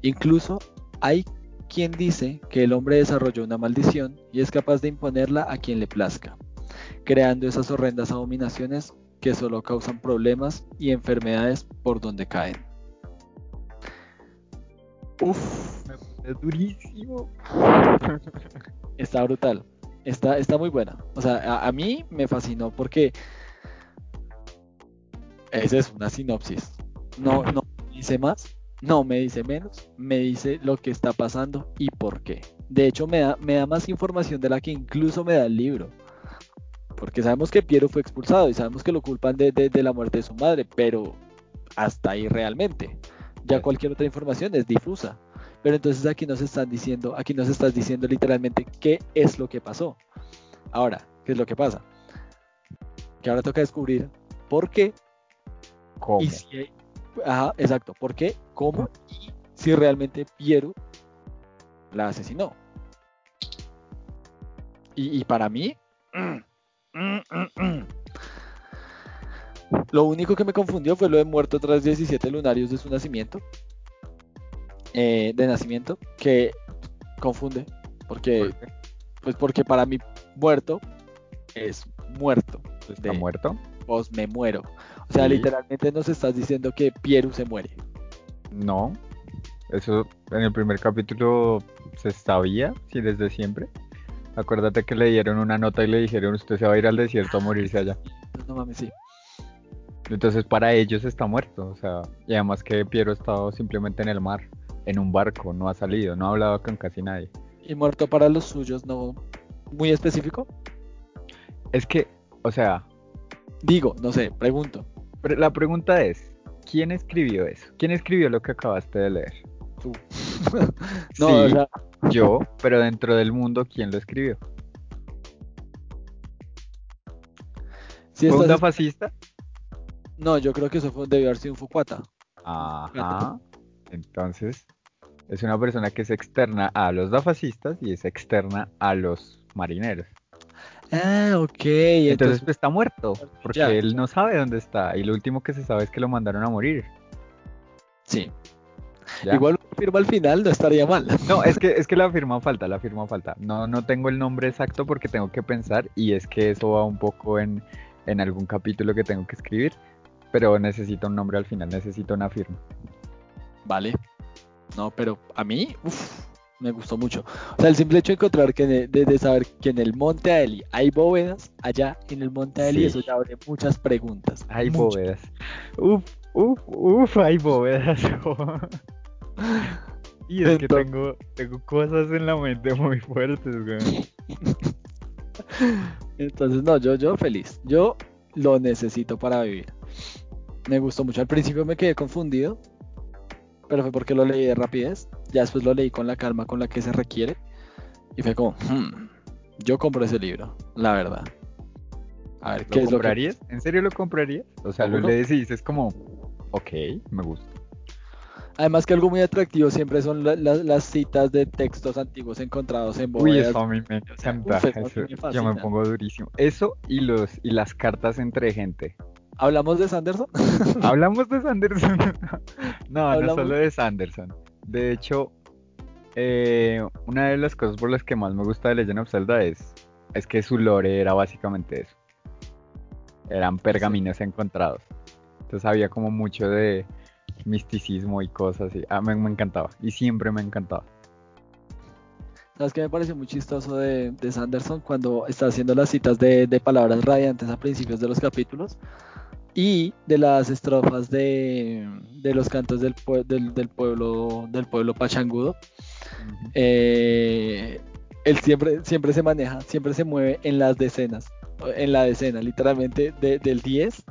Incluso hay quien dice que el hombre desarrolló una maldición y es capaz de imponerla a quien le plazca, creando esas horrendas abominaciones que solo causan problemas y enfermedades por donde caen. Uf, Es durísimo. [laughs] está brutal. Está, está muy buena. O sea, a, a mí me fascinó porque esa es una sinopsis. No, no me dice más, no me dice menos, me dice lo que está pasando y por qué. De hecho, me da, me da más información de la que incluso me da el libro. Porque sabemos que Piero fue expulsado y sabemos que lo culpan de, de- de la muerte de su madre, pero hasta ahí realmente. Ya cualquier otra información es difusa. Pero entonces aquí nos están diciendo, aquí nos estás diciendo literalmente qué es lo que pasó. Ahora, ¿qué es lo que pasa? Que ahora toca descubrir por qué ¿Cómo? y si hay- ajá, exacto, por qué, cómo y si realmente Piero la asesinó. Y, y para mí, [clears throat] lo único que me confundió fue lo de muerto tras 17 lunarios de su nacimiento, eh, de nacimiento, que confunde, porque, ¿Por pues porque para mí muerto es muerto, ¿Está de- muerto? pues me muero. O sea, Sí. literalmente nos estás diciendo que Piero se muere. No. Eso en el primer capítulo se sabía, sí, desde siempre. Acuérdate que le dieron una nota y le dijeron, usted se va a ir al desierto a morirse allá. No, no mames, sí. Entonces para ellos está muerto, o sea, y además que Piero ha estado simplemente en el mar, en un barco, no ha salido, no ha hablado con casi nadie. Y muerto para los suyos, no. Muy específico. Es que, o sea, Digo, no sé, pregunto. pre- la pregunta es, ¿quién escribió eso? ¿Quién escribió lo que acabaste de leer? [laughs] no, Sí. o sea, Yo, pero dentro del mundo, ¿quién lo escribió? si ¿Fue un fascista? No, yo creo que eso fue, debió haber sido un Fukuata. Ajá. Entonces, es una persona que es externa a los dafascistas y es externa a los marineros. Ah, ok. Entonces, Entonces, pues, está muerto, porque Ya. él no sabe dónde está. Y lo último que se sabe es que lo mandaron a morir. sí. ¿Ya? Igual una firma al final no estaría mal. No, es que, es que la firma falta, la firma falta. No, no tengo el nombre exacto porque tengo que pensar y es que eso va un poco en, en algún capítulo que tengo que escribir, pero necesito un nombre al final, necesito una firma. Vale. No, pero a mí, uf, me gustó mucho. O sea, el simple hecho de encontrar que de, de- de saber que en el Monte Aeli hay bóvedas, allá en el Monte Aeli, Sí. eso ya abre muchas preguntas. Hay muchas. bóvedas. Uf, uf, uf, hay bóvedas. [laughs] [laughs] [laughs] y es que tengo, tengo cosas en la mente muy fuertes, güey. [laughs] Entonces, no, yo, yo feliz. Yo lo necesito para vivir. Me gustó mucho. Al principio me quedé confundido, pero fue porque lo leí de rapidez. Ya después lo leí con la calma con la que se requiere. Y fue como, "Hmm, yo compro ese libro, la verdad. A ver, ¿qué ¿Lo es lo que... comprarías? ¿En serio lo comprarías? O sea, lo lees y dices como, ok, me gusta. Además que algo muy atractivo siempre son la- la- las citas de textos antiguos encontrados en Uy, bóvedas. eso a mí me encanta. eso me yo me pongo durísimo. Eso y los y las cartas entre gente. ¿Hablamos de Sanderson? [laughs] ¿Hablamos de Sanderson? [laughs] no, no Hablamos- solo de Sanderson. De hecho, eh, una de las cosas por las que más me gusta de Legend of Zelda es, es que su lore era básicamente eso. Eran pergaminos encontrados. Entonces había como mucho de misticismo y cosas así. A mí me encantaba. Y siempre me encantaba. ¿Sabes qué me pareció muy chistoso de, de Sanderson cuando está haciendo las citas de, de palabras radiantes a principios de los capítulos y de las estrofas de, de los cantos del, pue- del, del pueblo del pueblo pachangudo? Eh, él siempre, siempre se maneja, siempre se mueve en las decenas, en la decena, literalmente de- del 10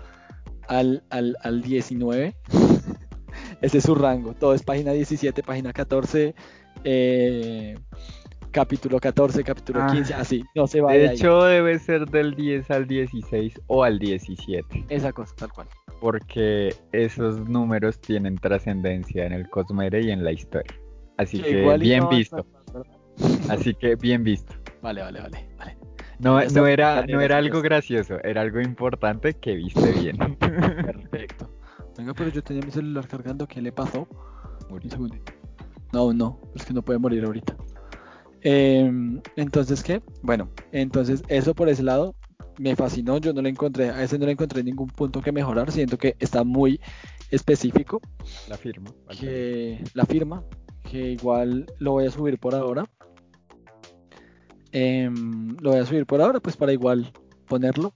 al, al, al 19. Ese es su rango. Todo es página 17, página 14, eh, capítulo 14, capítulo Ah. 15, así. No se va de, De ahí. hecho, debe ser del 10 al 16 o al 17. Esa cosa, tal cual. porque esos números tienen trascendencia en el Cosmere y en la historia. Así Que bien no visto, así que bien visto. Vale, vale, vale, vale. No, no era, no era algo gracioso, era algo importante que viste bien. [laughs] Perfecto. Venga, pero yo tenía mi celular cargando, ¿qué le pasó? Un segundito. No, no, es que no puede morir ahorita. Em, entonces, ¿qué? Bueno, entonces eso por ese lado me fascinó. Yo no le encontré, a ese no le encontré ningún punto que mejorar. Siento que está muy específico. La firma. Que la firma, que igual lo voy a subir por ahora. Em, lo voy a subir por ahora, pues para igual ponerlo.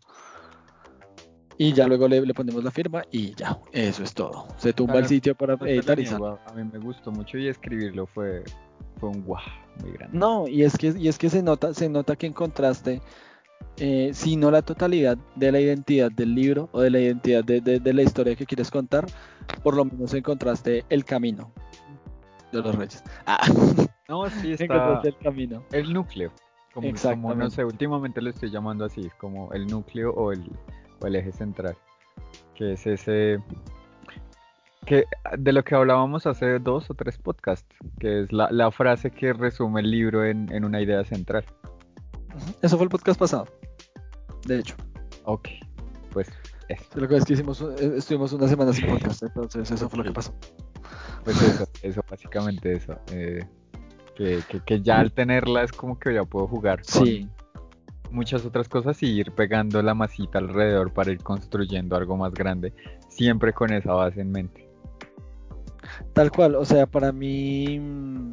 Y ya luego le, le ponemos la firma y ya, eso es todo. Se tumba el sitio para lo editar y niego, A mí me gustó mucho y escribirlo fue, fue un guau muy grande. No, y es que, y es que se nota, se nota que encontraste, eh, si no la totalidad de la identidad del libro o de la identidad de, de- de la historia que quieres contar, por lo menos encontraste el camino de los reyes. [laughs] Ah, No, sí está encontraste el camino. el núcleo. Como, como, no sé, últimamente lo estoy llamando así, como el núcleo o el, o el eje central. Que es ese que de lo que hablábamos hace dos o tres podcasts, que es la, la frase que resume el libro en, en una idea central. Eso fue el podcast pasado. De hecho, Ok, pues eso, lo que es que hicimos, eh, estuvimos una semana sin podcast, entonces eso fue lo que pasó. pues eso, eso básicamente eso. eh, que, que, que ya al tenerla es como que ya puedo jugar con Sí. Muchas otras cosas y ir pegando la masita alrededor para ir construyendo algo más grande, siempre con esa base en mente. Tal cual, o sea, para mí, mm,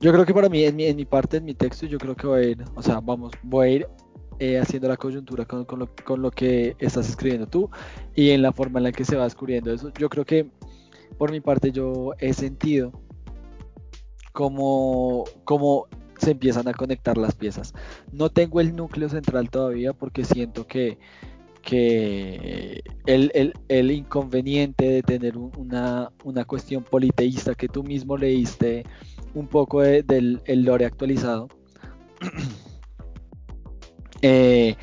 yo creo que para mí, en mi, en mi parte, en mi texto, yo creo que voy a ir, o sea, vamos, voy a ir eh, haciendo la coyuntura con, con lo, con lo que estás escribiendo tú y en la forma en la que se va descubriendo eso. Yo creo que, por mi parte, yo he sentido como, como se empiezan a conectar las piezas. No tengo el núcleo central todavía porque siento que, que el, el- el inconveniente de tener un- una, una cuestión politeísta que tú mismo leíste un poco de- del el lore actualizado, [clears throat] eh,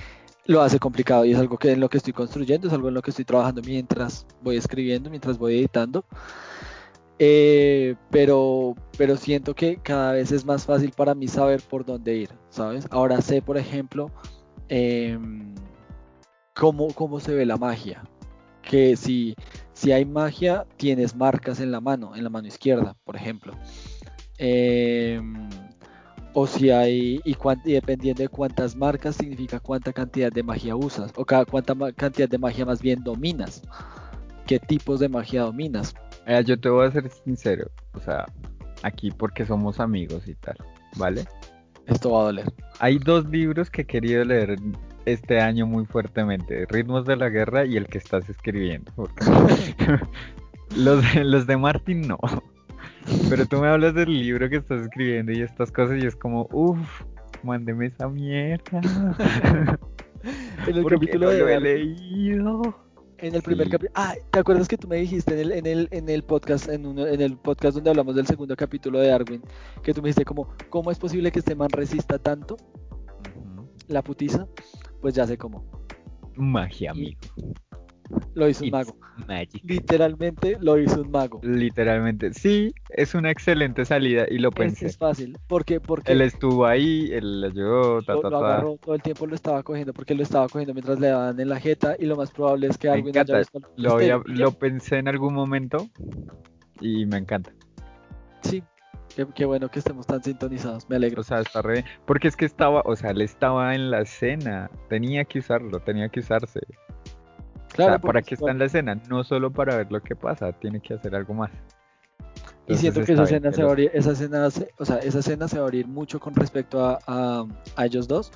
lo hace complicado y es algo que en lo que estoy construyendo, es algo en lo que estoy trabajando mientras voy escribiendo, mientras voy editando. Eh, pero, pero siento que cada vez es más fácil para mí saber por dónde ir, ¿sabes? Ahora sé, por ejemplo, em, cómo, cómo se ve la magia. Que si, si hay magia, tienes marcas en la mano, en la mano izquierda, por ejemplo. Em, o si hay, y, cuán- y dependiendo de cuántas marcas, significa cuánta cantidad de magia usas, o cada, cuánta cantidad de magia más bien dominas. ¿Qué tipos de magia dominas? Mira, yo te voy a ser sincero, o sea, aquí porque somos amigos y tal, ¿vale? Esto va a doler. Hay dos libros que he querido leer este año muy fuertemente, Ritmos de la Guerra y el que estás escribiendo. porque [laughs] los, de, los de Martin no. Pero tú me hablas del libro que estás escribiendo y estas cosas y es como, uff, mándeme esa mierda. En [laughs] el [laughs] capítulo no de lo he leído. En el primer capítulo. Ah, ¿te acuerdas que tú me dijiste en el, en el, en el podcast, en, uno, en el podcast donde hablamos del segundo capítulo de Darwin, que tú me dijiste como, ¿cómo es posible que este man resista tanto la putiza? Pues ya sé cómo. Magia, amigo. Lo hizo un mago. magic. Literalmente lo hizo un mago. Literalmente, sí, es una excelente salida y lo Este pensé. es fácil. Porque, porque Él estuvo ahí, él le ayudó, ta, lo, ta, lo ta. agarró todo el tiempo, lo estaba cogiendo, porque lo estaba cogiendo mientras le daban en la jeta y lo más probable es que Darwin haya visto lo, había- ya. lo pensé en algún momento y me encanta. Sí, qué, qué bueno que estemos tan sintonizados, me alegro. O sea, está re... Porque es que estaba, o sea, él estaba en la escena, tenía que usarlo, tenía que usarse. O sea, porque ¿para qué está en la escena? No solo para ver lo que pasa, tiene que hacer algo más. Y siento que esa escena que se va a abrir, esa escena, se- o sea, esa escena se va a abrir mucho con respecto a, a- a ellos dos.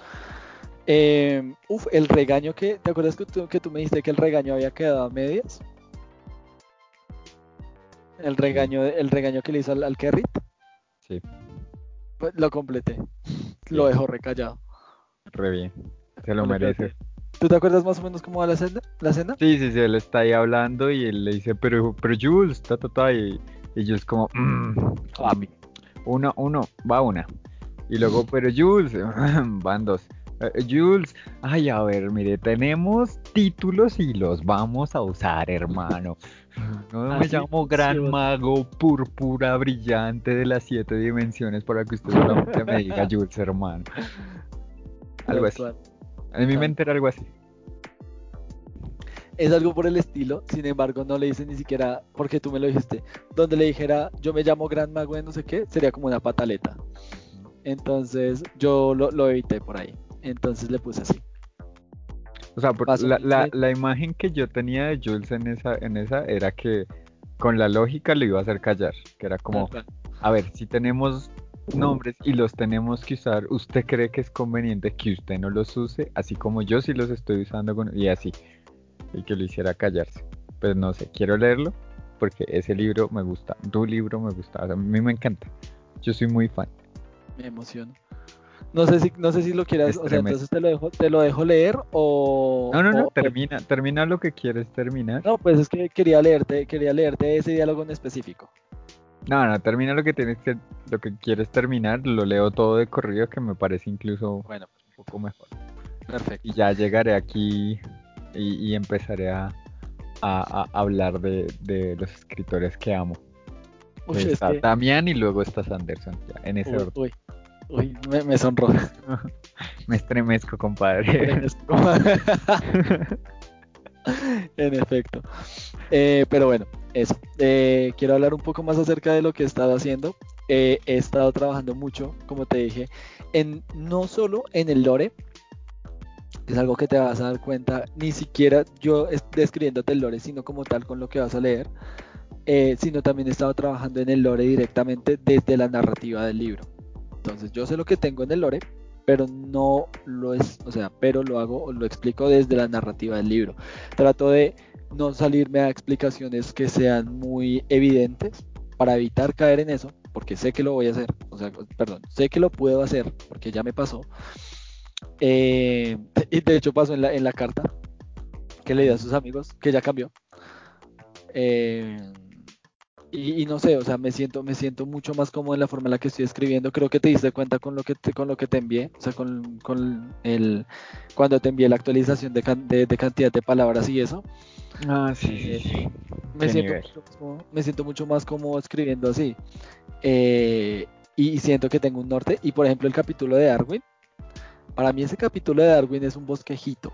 Eh, uf, el regaño que, ¿te acuerdas que tú, que tú me dijiste que el regaño había quedado a medias? El regaño, el regaño que le hizo al, al Kerrit, Sí, pues, lo completé. Lo dejó recallado. re bien. Se lo merece. ¿Tú te acuerdas más o menos cómo va la escena? ¿La escena? Sí, sí, sí, él está ahí hablando y él le dice, pero, pero Jules, ta, ta, ta, y, y Jules como, "Mm, papi, uno, uno, va una. Y luego, pero Jules, [laughs] van dos. "Eh, Jules, ay, a ver, mire, tenemos títulos y los vamos a usar, hermano. [laughs] No me llamo Gran. Mago Púrpura Brillante de las siete dimensiones para que usted solamente me diga [laughs] Jules, hermano. Algo así. En mi mente era algo así. Es algo por el estilo, sin embargo no le dice ni siquiera, porque tú me lo dijiste, donde le dijera yo me llamo Gran Mago de no sé qué, sería como una pataleta. Entonces yo lo, lo evité por ahí. Entonces le puse así. O sea, por- la, la, dice- la imagen que yo tenía de Jules en esa, en esa era que con la lógica lo iba a hacer callar, que era como, a ver, si tenemos nombres y los tenemos que usar, ¿usted cree que es conveniente que usted no los use? Así como yo sí los estoy usando con... y así, y que lo hiciera callarse. Pues no sé, quiero leerlo porque ese libro me gusta, tu libro me gusta, o sea, a mí me encanta. Yo soy muy fan. Me emociono. No sé si, no sé si lo quieras, o sea, entonces te lo dejo, te lo dejo leer o. No, no, no, o- termina, termina lo que quieres terminar. No, pues es que quería leerte, quería leerte ese diálogo en específico. No, no, termina lo que tienes que, lo que quieres terminar, lo leo todo de corrido que me parece incluso Bueno, un poco mejor. perfecto. Y ya llegaré aquí y, y empezaré a, a- a hablar de, de los escritores que amo. Uy, está que- Damián y luego está Sanderson, ya, en ese uy, orden. uy, uy, me, me sonroja. [laughs] Me estremezco, compadre. [laughs] [laughs] en efecto. Eh, pero bueno, eso. Eh, quiero hablar un poco más acerca de lo que he estado haciendo. Eh, he estado trabajando mucho, como te dije, no solo en el lore, es algo que te vas a dar cuenta, ni siquiera yo es- describiéndote el lore, sino como tal con lo que vas a leer, sino también he estado trabajando en el lore directamente desde la narrativa del libro. Entonces yo sé lo que tengo en el lore, pero no lo es, o sea, pero lo hago lo explico desde la narrativa del libro. Trato de no salirme a explicaciones que sean muy evidentes para evitar caer en eso, porque sé que lo voy a hacer, o sea, perdón, sé que lo puedo hacer porque ya me pasó. Eh, y de hecho pasó en la, en la carta. que le dio a sus amigos, que ya cambió. Eh, y, no sé, o sea, me siento, me siento mucho más cómodo en la forma en la que estoy escribiendo. Creo que te diste cuenta con lo que te, con lo que te envié, o sea, con, con el cuando te envié la actualización de, de, cantidad de palabras y eso. Ah, sí, sí, eh, Me, siento mucho, me siento mucho más cómodo escribiendo así. Eh, y siento que tengo un norte. Y por ejemplo, el capítulo de Darwin, para mí ese capítulo de Darwin es un bosquejito.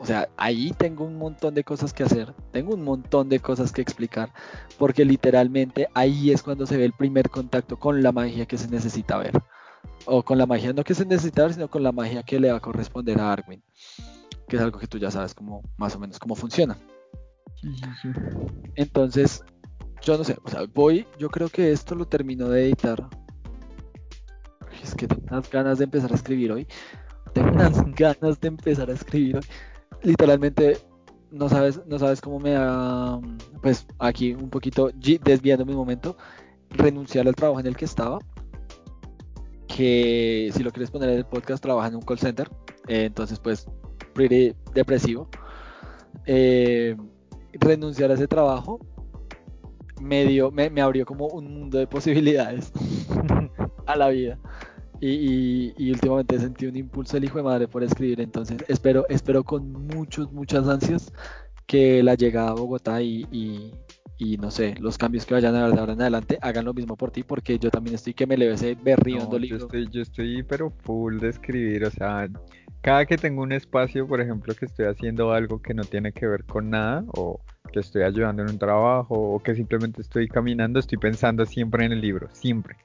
O sea, ahí tengo un montón de cosas que hacer, tengo un montón de cosas que explicar, porque literalmente ahí es cuando se ve el primer contacto con la magia que se necesita ver. O con la magia no que se necesita ver, sino con la magia que le va a corresponder a Arwin, que es algo que tú ya sabes cómo, más o menos cómo funciona. Entonces, yo no sé, o sea, voy, yo creo que esto lo termino de editar. Es que tengo unas ganas de empezar a escribir hoy. Tengo unas [laughs] ganas de empezar a escribir hoy literalmente no sabes, no sabes cómo me ha, pues aquí un poquito desviando mi momento, renunciar al trabajo en el que estaba, que si lo quieres poner en el podcast, trabaja en un call center, eh, entonces pues pretty depresivo. Eh, renunciar a ese trabajo me, me abrió como un mundo de posibilidades [laughs] a la vida. Y, últimamente sentí un impulso el hijo de madre por escribir, entonces espero, espero con muchos, muchas ansias que la llegada a Bogotá y, no sé, los cambios que vayan a ver de ahora en adelante hagan lo mismo por ti, porque yo también estoy que me le ese berriendo libro. Yo estoy, yo estoy pero full de escribir, o sea, cada que tengo un espacio, por ejemplo, que estoy haciendo algo que no tiene que ver con nada, o que estoy ayudando en un trabajo, o que simplemente estoy caminando, estoy pensando siempre en el libro, siempre.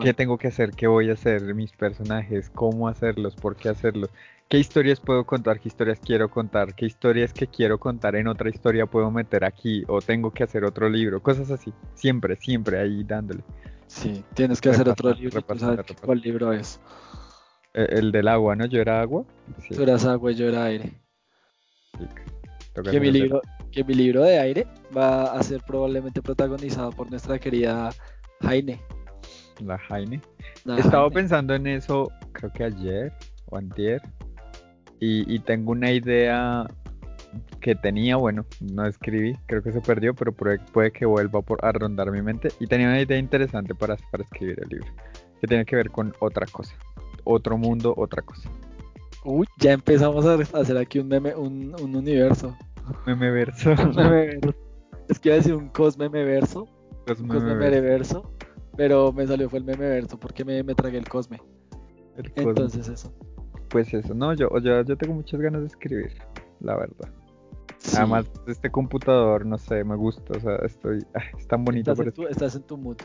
¿Qué tengo que hacer? ¿Qué voy a hacer? Mis personajes, cómo hacerlos, por qué hacerlos. ¿Qué historias puedo contar? ¿Qué historias quiero contar? ¿Qué historias que quiero contar en otra historia puedo meter aquí? ¿O tengo que hacer otro libro? Cosas así. Siempre, siempre ahí dándole. Sí, tienes que hacer otro libro. ¿Cuál libro es? E, el, del agua, ¿no? Yo era agua. Tú eras agua y yo era aire. Que mi, libro, que mi libro de aire va a ser probablemente protagonizado por nuestra querida Jaime la Jaime. Estaba pensando en eso, creo que ayer o antier, y, tengo una idea que tenía, bueno, no escribí, creo que se perdió, pero puede, que vuelva por, a rondar mi mente. Y tenía una idea interesante para, para escribir el libro, que tiene que ver con otra cosa, otro mundo, otra cosa. Uy, ya empezamos a hacer aquí un meme, un, universo. Meme verso. [laughs] Es que iba a decir un cosmeme verso. Pero me salió fue el meme verso porque me, me tragué el cosme. Entonces eso. Pues eso, no, yo, yo, yo tengo muchas ganas de escribir, la verdad. Además, este computador, no sé, me gusta, o sea, estoy, es tan bonito. Estás, en tu, estás en tu mood.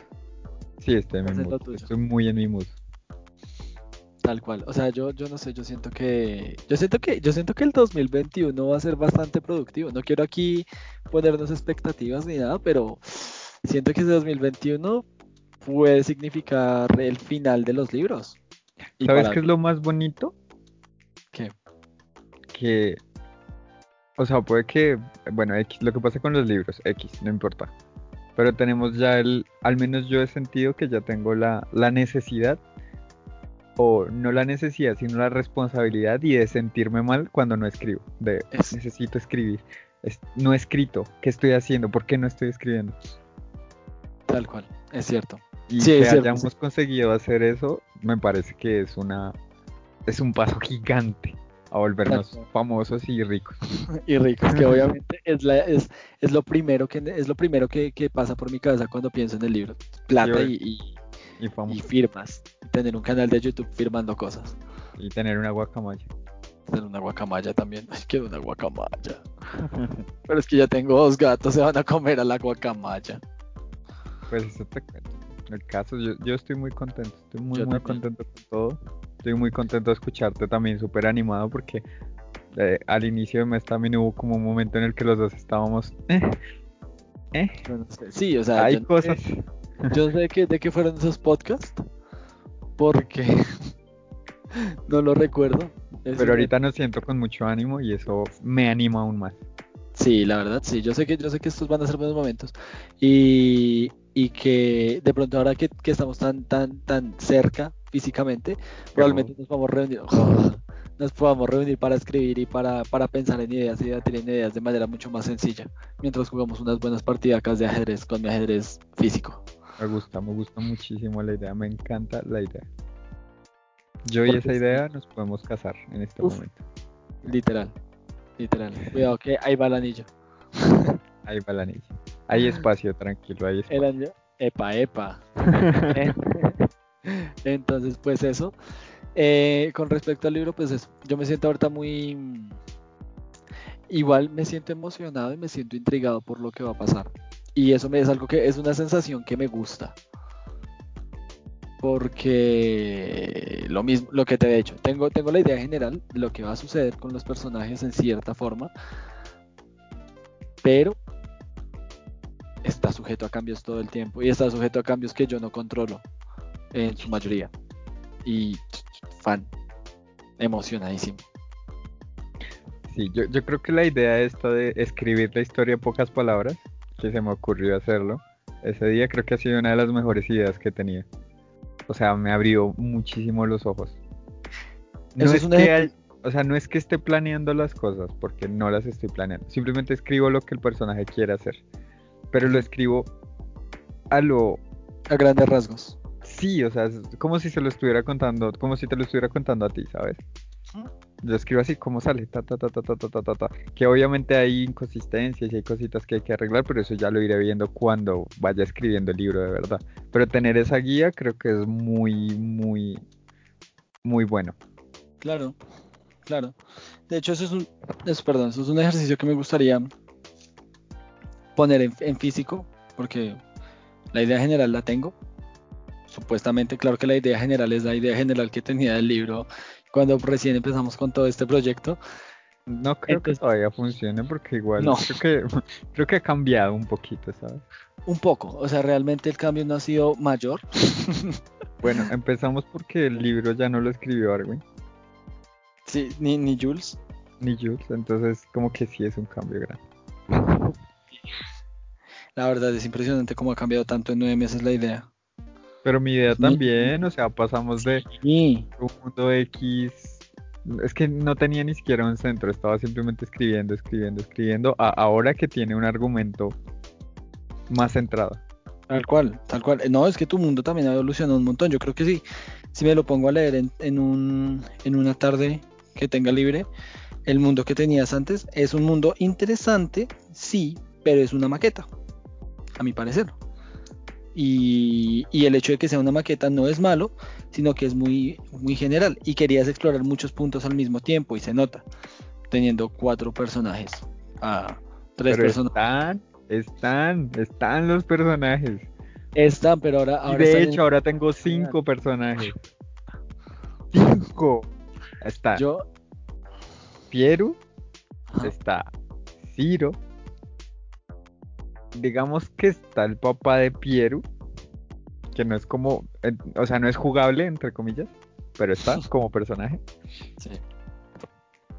Sí, estoy en mi mood, estoy muy en mi mood. Tal cual, o sea, yo, yo no sé, yo siento que, yo siento que, yo siento que el 2021 va a ser bastante productivo. No quiero aquí ponernos expectativas ni nada, pero siento que ese 2021 puede significar el final de los libros. ¿Sabes qué es lo más bonito? ¿Qué? Que, o sea, puede que, bueno, X, lo que pasa con los libros, X, no importa. Pero tenemos ya el, al menos yo he sentido que ya tengo la, la necesidad, o no la necesidad, sino la responsabilidad y de sentirme mal cuando no escribo. De necesito escribir. no he escrito. ¿Qué estoy haciendo? ¿Por qué no estoy escribiendo? Tal cual, es cierto. Y que hayamos conseguido hacer eso, me parece que es una es un paso gigante a volvernos famosos y ricos. [laughs] y ricos, que obviamente es, la, es, es lo primero que es lo primero que, pasa por mi cabeza cuando pienso en el libro. Plata y, y, firmas. Tener un canal de YouTube firmando cosas. Y tener una guacamaya. Tener una guacamaya también. Ay, quiero una guacamaya. [laughs] Pero es que ya tengo dos gatos, se van a comer a la guacamaya. Pues eso te cuento el caso. Yo, yo estoy muy contento, estoy muy, muy contento con todo. Estoy muy contento de escucharte también, súper animado porque eh, al inicio de mes también hubo como un momento en el que los dos estábamos... Eh, eh. Sí, o sea, hay cosas. yo sé que, de qué fueron esos podcasts porque [laughs] no lo recuerdo. Pero ahorita nos siento con mucho ánimo y eso me anima aún más. Sí, la verdad, sí. Yo sé que yo sé que estos van a ser buenos momentos. Y, y que de pronto ahora que, estamos tan tan tan cerca físicamente, probablemente nos vamos reuniendo. [laughs] nos podamos reunir para escribir y para, para pensar en ideas y debatir en ideas de manera mucho más sencilla, mientras jugamos unas buenas partidas de ajedrez con mi ajedrez físico. Me gusta, me gusta muchísimo la idea, me encanta la idea. Yo y esa idea nos podemos casar en este momento. Literal, literal. Cuidado que ahí va el anillo. [laughs] Ahí va el anillo. Hay espacio, tranquilo, hay espacio. Epa, epa. [laughs] Entonces, pues eso. Eh, con respecto al libro, pues eso. Yo me siento ahorita muy... Igual me siento emocionado y me siento intrigado por lo que va a pasar. Y eso me es algo que es una sensación que me gusta. Porque lo mismo, lo que te he dicho, tengo, tengo la idea general de lo que va a suceder con los personajes en cierta forma. Pero está sujeto a cambios todo el tiempo y está sujeto a cambios que yo no controlo en su mayoría. Y fan, emocionadísimo. Sí, yo, yo creo que la idea esta de escribir la historia en pocas palabras, que se me ocurrió hacerlo, ese día creo que ha sido una de las mejores ideas que tenía. O sea, me abrió muchísimo los ojos. No es, que o sea, no es que esté planeando las cosas, porque no las estoy planeando. Simplemente escribo lo que el personaje quiere hacer pero lo escribo a lo... A grandes rasgos. Sí, o sea, es como si se lo estuviera contando, como si te lo estuviera contando a ti, ¿sabes? Yo escribo así como sale, ta, ta, ta, ta, ta, ta, ta, ta, que obviamente hay inconsistencias y hay cositas que hay que arreglar, pero eso ya lo iré viendo cuando vaya escribiendo el libro de verdad. Pero tener esa guía creo que es muy, muy, muy bueno. Claro, claro. De hecho, eso es un, perdón, eso es un ejercicio que me gustaría poner en, físico, porque la idea general la tengo. Supuestamente, claro que la idea general es la idea general que tenía del libro cuando recién empezamos con todo este proyecto. No creo que todavía funcione porque igual no. creo, que, creo que ha cambiado un poquito, ¿sabes? Un poco, o sea, realmente el cambio no ha sido mayor. [laughs] bueno, empezamos porque el libro ya no lo escribió Arwin. Sí, ni, ni Jules. Ni Jules, entonces como que sí es un cambio grande. La verdad es impresionante cómo ha cambiado tanto en nueve meses la idea. Pero mi idea también, o sea, pasamos de un mundo X. Es que no tenía ni siquiera un centro, estaba simplemente escribiendo, escribiendo, escribiendo. A ahora que tiene un argumento más centrado. Tal cual, tal cual. No, es que tu mundo también ha evolucionado un montón. Yo creo que sí. Si me lo pongo a leer en, un, en una tarde que tenga libre, el mundo que tenías antes es un mundo interesante, sí, pero es una maqueta a mi parecer. Y, el hecho de que sea una maqueta no es malo, sino que es muy, muy general. Y querías explorar muchos puntos al mismo tiempo y se nota, teniendo cuatro personajes. a tres personajes. Están, están, están los personajes. Están, pero ahora... de hecho, ahora tengo cinco personajes. Cinco. Está. Yo. Pieru. Está. Ciro digamos que está el papá de Pieru, que no es como, o sea, no es jugable, entre comillas, pero está [laughs] como personaje. Sí.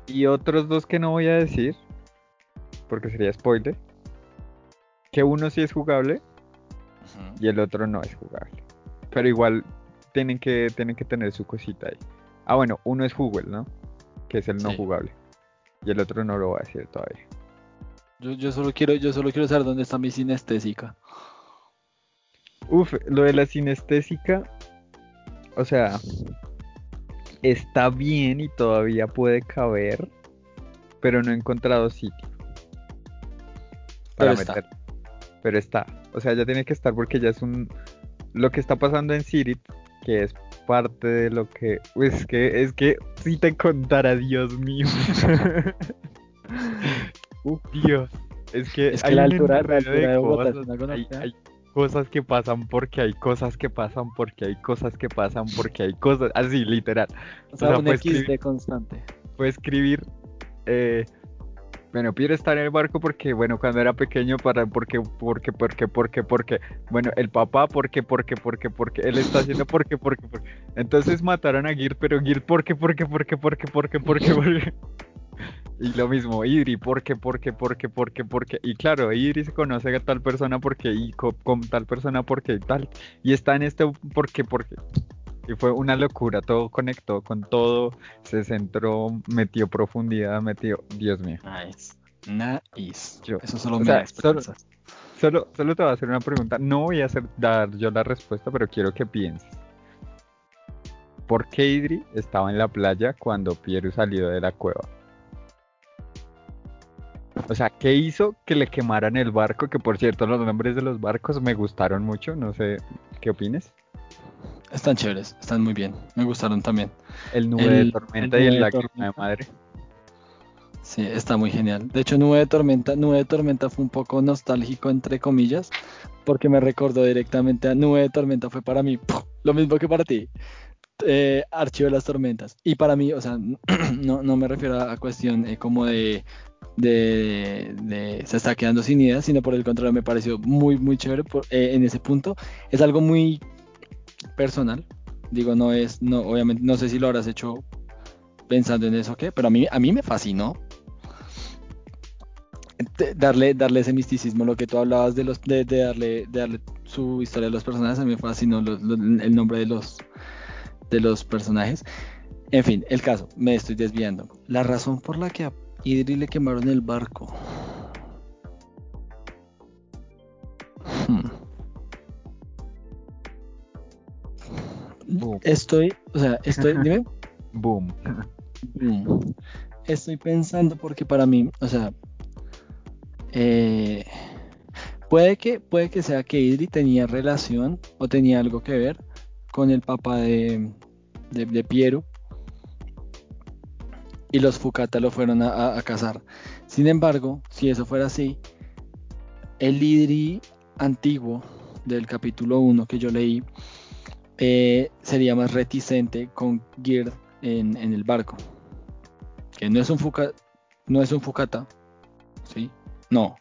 Y otros dos que no voy a decir, porque sería spoiler, que uno sí es jugable y el otro no es jugable. Pero igual tienen que, tienen que tener su cosita ahí. Ah, bueno, uno es jugable, ¿no? Que es el no jugable. Y el otro no lo voy a decir todavía. Yo, solo quiero, yo solo quiero saber dónde está mi sinestésica. Uf, lo de la sinestésica, o sea, está bien y todavía puede caber, pero no he encontrado sitio para meter. Pero está, o sea, ya tiene que estar porque ya es un lo que está pasando en Sirit, que es parte de lo que, es que es que si te contara, Dios mío. [laughs] Uf, Dios. Es que, es que hay la altura, de cosas, hay, cosas que pasan porque hay cosas que pasan porque hay cosas que pasan porque hay cosas. Así, literal. O sea, un X de constante. Puede escribir. Eh, bueno, Pierre está en el barco porque, bueno, cuando era pequeño, para, porque, porque, porque, porque, porque, bueno, el papá, porque, porque, porque, porque, él está haciendo porque, porque, porque. Entonces mataron a Gir, pero Gir, porque, porque, porque, porque, porque, porque, porque. [laughs] [laughs] Y lo mismo, Idri, ¿por qué, por qué, por qué, por qué, por qué? Y claro, Idri se conoce a tal persona porque, y con, tal persona porque y tal. Y está en este, ¿por qué, por qué? Y fue una locura, todo conectó con todo, se centró, metió profundidad, metió, Dios mío. Nice. Nice. Yo- Eso solo me sea, da esperanza. Solo, solo te voy a hacer una pregunta, no voy a hacer, dar yo la respuesta, pero quiero que pienses. ¿Por qué Idri estaba en la playa cuando Piero salió de la cueva? O sea, ¿qué hizo que le quemaran el barco? Que por cierto, los nombres de los barcos me gustaron mucho, no sé qué opines. Están chéveres, están muy bien. Me gustaron también. El nube El- de tormenta el y el lágrima de madre. Sí, está muy genial. De hecho, Nube de Tormenta, Nube de Tormenta fue un poco nostálgico, entre comillas, porque me recordó directamente a Nube de Tormenta. Fue para mí ¡puf! lo mismo que para ti. Eh, Archivo de las Tormentas. Y para mí, o sea, [clears throat] no, no me refiero a, a cuestión eh, como de, de, de se está quedando sin ideas, sino por el contrario, me pareció muy, muy chévere eh, en ese punto. Es algo muy personal. Digo, no es, no, obviamente, no sé si lo habrás hecho pensando en eso o qué, pero a mí, a mí me fascinó darle, darle ese misticismo, lo que tú hablabas de los, de, darle, de darle su historia a los personajes, a mí me fascinó el nombre de los, de los personajes. En fin, el caso, me estoy desviando. La razón por la que Idri le quemaron el barco. Hmm. Boom. Estoy, o sea, estoy, dime. [laughs] Boom. Mm. Estoy pensando porque para mí, o sea, eh, puede que puede que sea que Idri tenía relación o tenía algo que ver con el papá de, de, de Piero y los Fukata lo fueron a, a- a cazar. Sin embargo, si eso fuera así, el Idri antiguo del capítulo 1 que yo leí eh, sería más reticente con Gird en, en el barco. Que no es un Fuka, no es un Fukata. ¿Sí? No.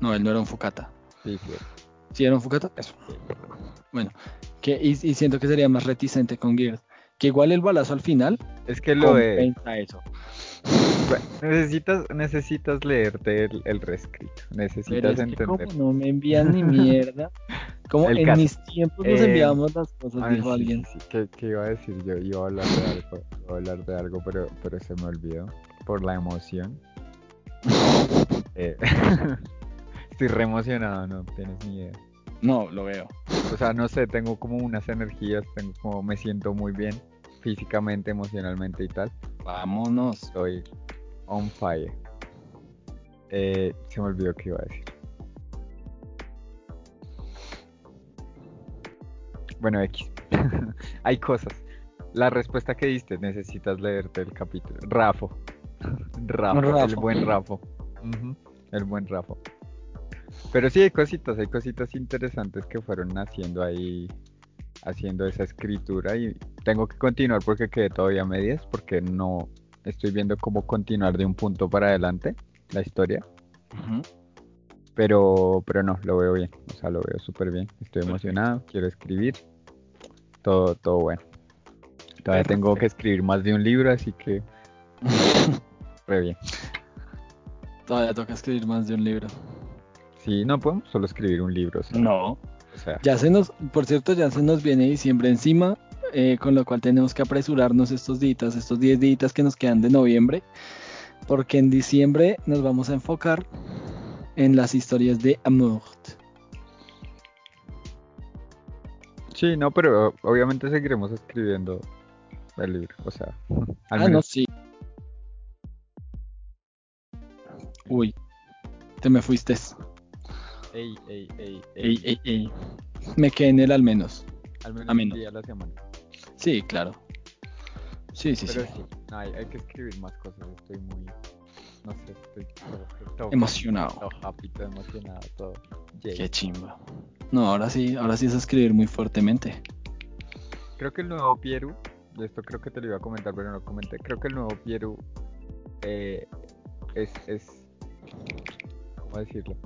No, él no era un Fukata. Sí, sí. ¿Sí era un Fukata? Eso. Bueno. Que, y, y siento que sería más reticente con Gird. Que igual el balazo al final Es que lo de... compensa eso. Bueno, Necesitas, necesitas leerte el, el reescrito. Pero Necesitas que entender. como no me envían ni mierda. [laughs] Como El en caso. mis tiempos nos Eh, enviábamos las cosas, Ay, dijo alguien. sí, sí. ¿Qué, qué iba a decir yo? Iba a hablar de algo, iba a hablar de algo, pero, pero se me olvidó por la emoción. [laughs] Eh, [laughs] Estoy re emocionado, no tienes ni idea. No, lo veo. O sea, no sé, tengo como unas energías, tengo como me siento muy bien físicamente, emocionalmente y tal. Vámonos. Estoy on fire. Eh, se me olvidó qué iba a decir. Bueno, X. [laughs] Hay cosas. La respuesta que diste, necesitas leerte el capítulo. Rafo. [laughs] Rafo, el buen Rafo. El buen Rafo. Pero sí hay cositas, hay cositas interesantes que fueron haciendo ahí, haciendo esa escritura y tengo que continuar porque quedé todavía a medias, porque no estoy viendo cómo continuar de un punto para adelante la historia. Pero, pero no, lo veo bien, o sea, lo veo súper bien. Estoy emocionado, quiero escribir. Todo, todo bueno. Todavía tengo que escribir más de un libro, así que [laughs] re bien. Todavía toca escribir más de un libro. Sí, no podemos solo escribir un libro, No. o sea, Ya se nos, por cierto, ya se nos viene diciembre encima, eh, con lo cual tenemos que apresurarnos estos días, estos 10 días que nos quedan de noviembre, porque en diciembre nos vamos a enfocar en las historias de Amour. sí, no, pero obviamente seguiremos escribiendo el libro, o sea, [laughs] al Ah, no, menos sí. Uy, te me fuiste. Ey, ey, ey, Ey, ey, ey. Me quedé en él al menos. al menos día a la semana. Sí, claro. Sí, sí, Pero sí. sí, no, hay, hay que escribir más cosas, estoy muy, no sé, estoy todo, Emocionado. todo happy, todo emocionado, todo. yay. Qué chimba. No, ahora sí, ahora sí es escribir muy fuertemente. Creo que el nuevo Pieru, y esto creo que te lo iba a comentar, pero no lo comenté. Creo que el nuevo Pieru eh, es, es. ¿Cómo decirlo?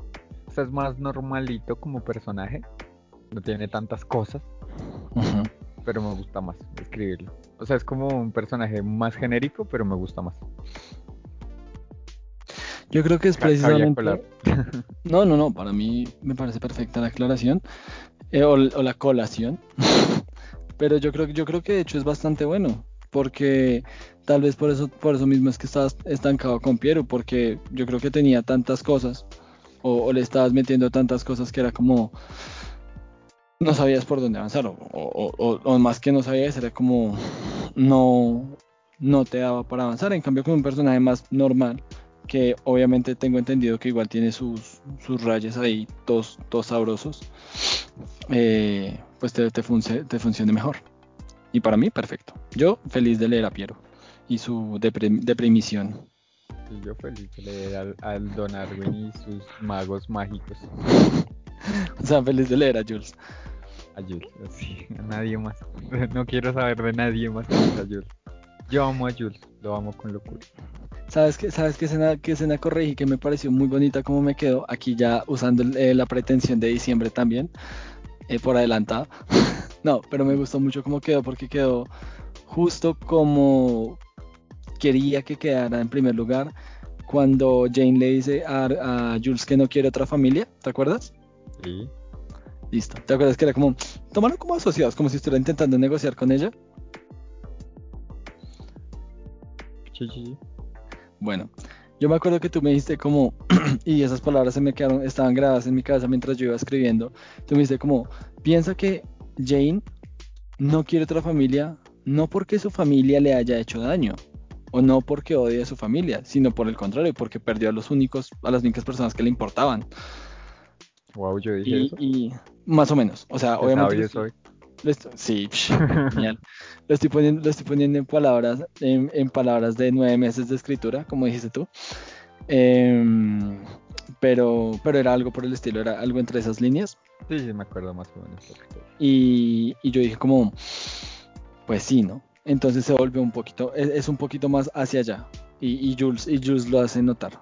O sea, es más normalito como personaje. No tiene tantas cosas, pero me gusta más escribirlo. O sea, es como un personaje más genérico, pero me gusta más. Yo creo que es precisamente. [laughs] No, no, no, para mí me parece perfecta la aclaración eh, o, o la colación. [laughs] pero yo creo, yo creo que de hecho es bastante bueno, porque tal vez por eso, por eso mismo es que estabas estancado con Piero, porque yo creo que tenía tantas cosas, o, le estabas metiendo tantas cosas que era como, no sabías por dónde avanzar, o, más que no sabías, era como, no, no te daba para avanzar, en cambio con un personaje más normal, que obviamente tengo entendido que igual tiene sus, sus rayas ahí, todos, todos sabrosos, eh, pues te, te, funcione mejor. Y para mí, perfecto. Yo feliz de leer a Piero y su depre- deprimición. Y yo feliz de leer al, al Don Arwin y sus magos mágicos. O sea, feliz de leer a Jules. A Jules, sí, a nadie más. [laughs] No quiero saber de nadie más que a Jules. Yo amo a Jules, lo amo con locura. ¿Sabes qué, ¿Sabes qué escena, qué escena corregí que me pareció muy bonita como me quedó? Aquí ya usando eh, la pretensión de diciembre también, eh, por adelantado. [laughs] no, pero me gustó mucho cómo quedó porque quedó justo como quería que quedara en primer lugar cuando Jane le dice a, a Jules que no quiere otra familia, ¿te acuerdas? Sí, Listo. ¿Te acuerdas que era como, tómalo como asociados, como si estuviera intentando negociar con ella? sí, sí, sí. Bueno, yo me acuerdo que tú me dijiste como, [clears throat] y esas palabras se me quedaron, estaban grabadas en mi cabeza mientras yo iba escribiendo. Tú me dijiste como, piensa que Jane no quiere otra familia, no porque su familia le haya hecho daño, o no porque odie a su familia, sino por el contrario, porque perdió a los únicos, a las únicas personas que le importaban. Wow, yo dije Y, eso. y más o menos, o sea, obviamente... lo estoy- soy. lo estoy- sí, psh, [laughs] genial. Lo estoy poniendo, lo estoy poniendo en palabras, en, en palabras de nueve meses de escritura, como dijiste tú. Em, pero, pero era algo por el estilo, era algo entre esas líneas. Sí, sí, me acuerdo más o menos. Y, y yo dije como, pues sí, ¿no? Entonces se vuelve un poquito, es, es un poquito más hacia allá. Y, Jules, y Jules lo hace notar.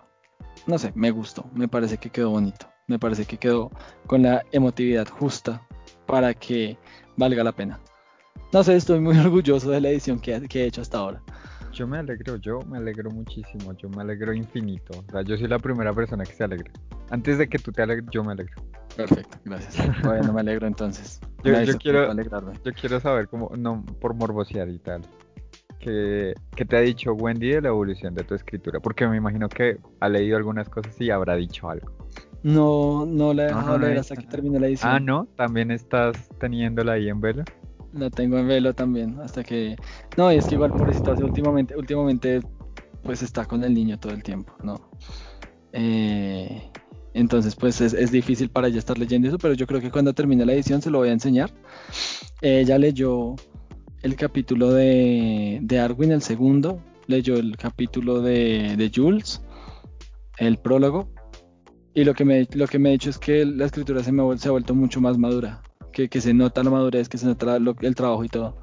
No sé, me gustó, me parece que quedó bonito. Me parece que quedó con la emotividad justa para que valga la pena. No sé, estoy muy [laughs] orgulloso de la edición que, que he hecho hasta ahora. Yo me alegro, yo me alegro muchísimo, yo me alegro infinito. O sea, yo soy la primera persona que se alegra. Antes de que tú te alegres, yo me alegro. Perfecto, gracias. [laughs] Bueno, me alegro entonces. Yo- quiero-. Yo quiero saber cómo, no por morbosear y tal, que, que te ha dicho Wendy de la evolución de tu escritura, porque me imagino que ha leído algunas cosas y habrá dicho algo. No, no la he No, dejado no, no leer hasta que termine la edición. Ah, no, también estás teniéndola ahí en velo. La tengo en velo también, hasta que... No, y es que igual pobrecito, hace últimamente, últimamente, pues está con el niño todo el tiempo, ¿no? Eh, entonces, pues es, es difícil para ella estar leyendo eso, pero yo creo que cuando termine la edición se lo voy a enseñar. Ella leyó el capítulo de, de Arwin, el segundo, leyó el capítulo de, de Jules, el prólogo, y lo que me, lo que me ha dicho es que la escritura se, me se ha vuelto mucho más madura, que, que se nota la madurez, que se nota lo- el trabajo y todo,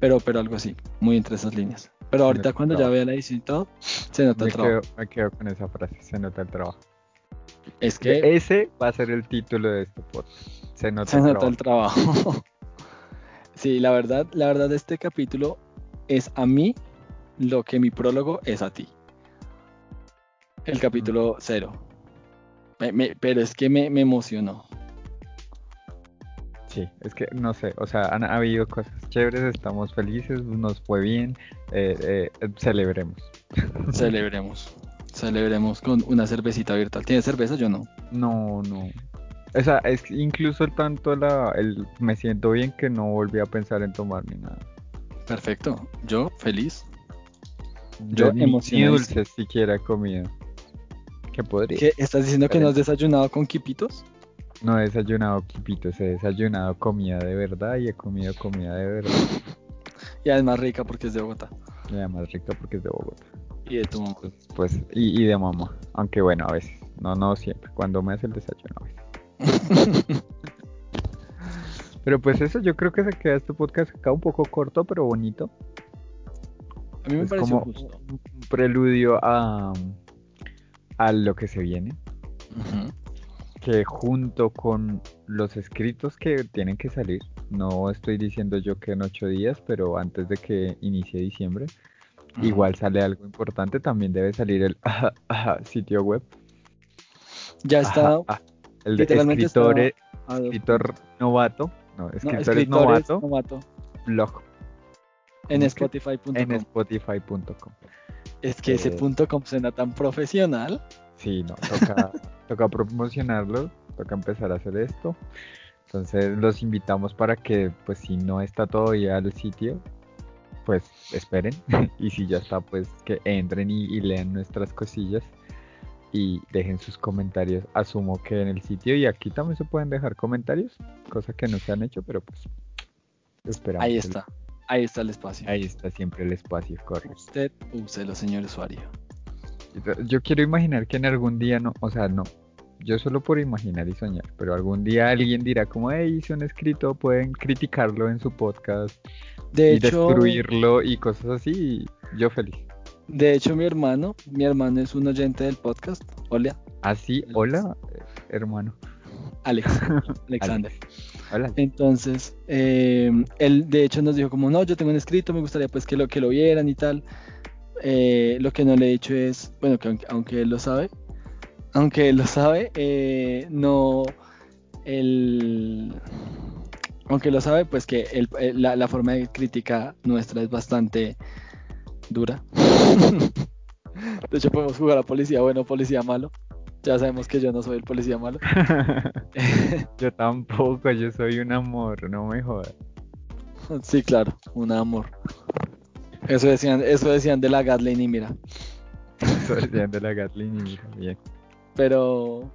pero, pero algo así, muy entre esas líneas. Pero ahorita cuando ya vea la edición y todo, se nota Me el trabajo. quedo, me quedo con esa frase, se nota el trabajo. Es Que ese va a ser el título de este podcast. Se nota se el nota trabajo. el trabajo. [laughs] sí, la verdad, la verdad este capítulo es a mí lo que mi prólogo es a ti. El capítulo cero. Me- me- pero es que me, me emocionó. Sí, es que no sé, o sea, han habido cosas chéveres, estamos felices, nos fue bien, eh, eh, celebremos. [laughs] Celebremos. Celebremos con una cervecita virtual. ¿Tienes cerveza? Yo no. No, no. O sea, es incluso tanto la, el me siento bien que no volví a pensar en tomar ni nada. Perfecto. Yo feliz. Yo Yo emocionadísimo. dulces siquiera he comido. ¿Qué podría? ¿Qué, ¿Estás diciendo que no has desayunado con quipitos? No he desayunado quipitos, he desayunado comida de verdad y he comido comida de verdad. [laughs] Y además rica porque es de Bogotá. Y además rica porque es de Bogotá. Y de tu mamá. Pues, pues, y, y de mamá. Aunque bueno, a veces. No, no siempre. Cuando me hace el desayuno a veces. [laughs] Pero pues eso, yo creo que se queda este podcast acá un poco corto, pero bonito. A mí me es como justo. un preludio a, a lo que se viene. Que junto con los escritos que tienen que salir, no estoy diciendo yo que en ocho días, pero antes de que inicie diciembre, Igual sale algo importante, también debe salir el [laughs] sitio web. Ya está. Ajá, ah, el de literalmente está escritores, a dos escritor novato, no, No, escritores novato, novato. blog En. Spotify.com. en spotify.com. Es que ese Eh, punto com suena tan profesional. Sí, no, toca, [laughs] toca promocionarlo, toca empezar a hacer esto. Entonces los invitamos para que, pues si no está todavía el sitio, pues esperen. [laughs] Y si ya está, pues que entren y, y lean nuestras cosillas y dejen sus comentarios. Asumo que en el sitio y aquí también se pueden dejar comentarios, cosa que no se han hecho, pero pues esperamos. Ahí está. Ahí está el espacio. Ahí está siempre el espacio, correcto. Usted úselo, señor usuario. Yo quiero imaginar que en algún día no, o sea, no, yo solo por imaginar y soñar, pero algún día alguien dirá como, hey, hice un escrito, pueden criticarlo en su podcast De y hecho, destruirlo y cosas así, y yo feliz. de hecho, mi hermano, mi hermano es un oyente del podcast. Hola, Así, hola, eh, hermano. Alex, [laughs] Alexander. Hola. Entonces, eh, él de hecho nos dijo como, no, yo tengo un escrito, me gustaría pues que lo, que lo vieran y tal. Eh, lo que no le he dicho es, bueno, que aunque, aunque él lo sabe, aunque él lo sabe, eh, no, el, aunque lo sabe, pues que el- el- la, la forma de crítica nuestra es bastante dura. [laughs] De hecho, podemos jugar a policía bueno, policía malo. Ya sabemos que yo no soy el policía malo. [laughs] yo tampoco, yo soy un amor, no me jodas. Sí, claro, un amor. Eso decían, eso decían de la Gatling y mira. Eso decían de la Gatlin y mira, bien. Pero,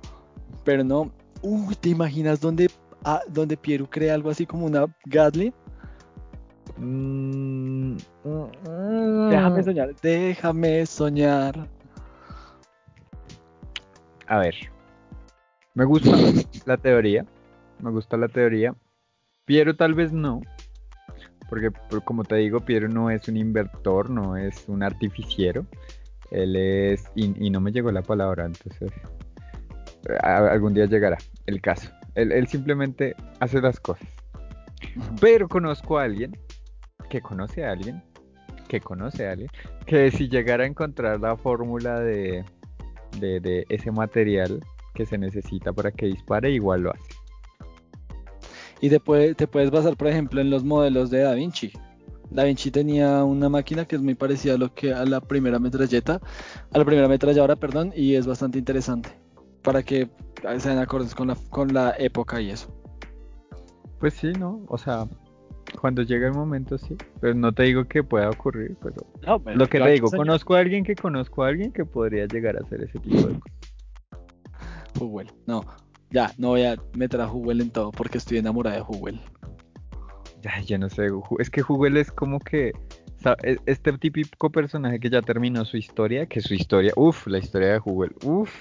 pero no. Uy, ¿te imaginas dónde, ah, donde Pieru crea algo así como una Gatling? Mm, Déjame soñar, déjame soñar. A ver, me gusta [laughs] la teoría, me gusta la teoría. Piero tal vez no, porque por- como te digo, Piero no es un inventor, no es un artificiero. Él es, y, y no me llegó la palabra, entonces a- algún día llegará el caso. Él, él simplemente hace las cosas. Pero conozco a alguien que conoce a alguien que conoce a alguien que si llegara a encontrar la fórmula de, de, de ese material que se necesita para que dispare, igual lo hace. Y te, puede- te puedes basar, por ejemplo, en los modelos de Da Vinci. Da Vinci tenía una máquina que es muy parecida a lo que a la primera metralleta, a la primera ametralladora, perdón, y es bastante interesante para que sean acordes con la, con la época y eso. Pues sí, ¿no? O sea, cuando llega el momento sí. Pero no te digo que pueda ocurrir, pero lo que te digo, conozco a alguien que conozco a alguien que podría llegar a hacer ese tipo de cosas. Huwell. No, ya, no voy a meter a Huwell en todo porque estoy enamorada de Huwell. Ya, yo no sé, es que Jugel es como que e- este típico personaje que ya terminó su historia, que su historia, uff, la historia de Jugel, uff,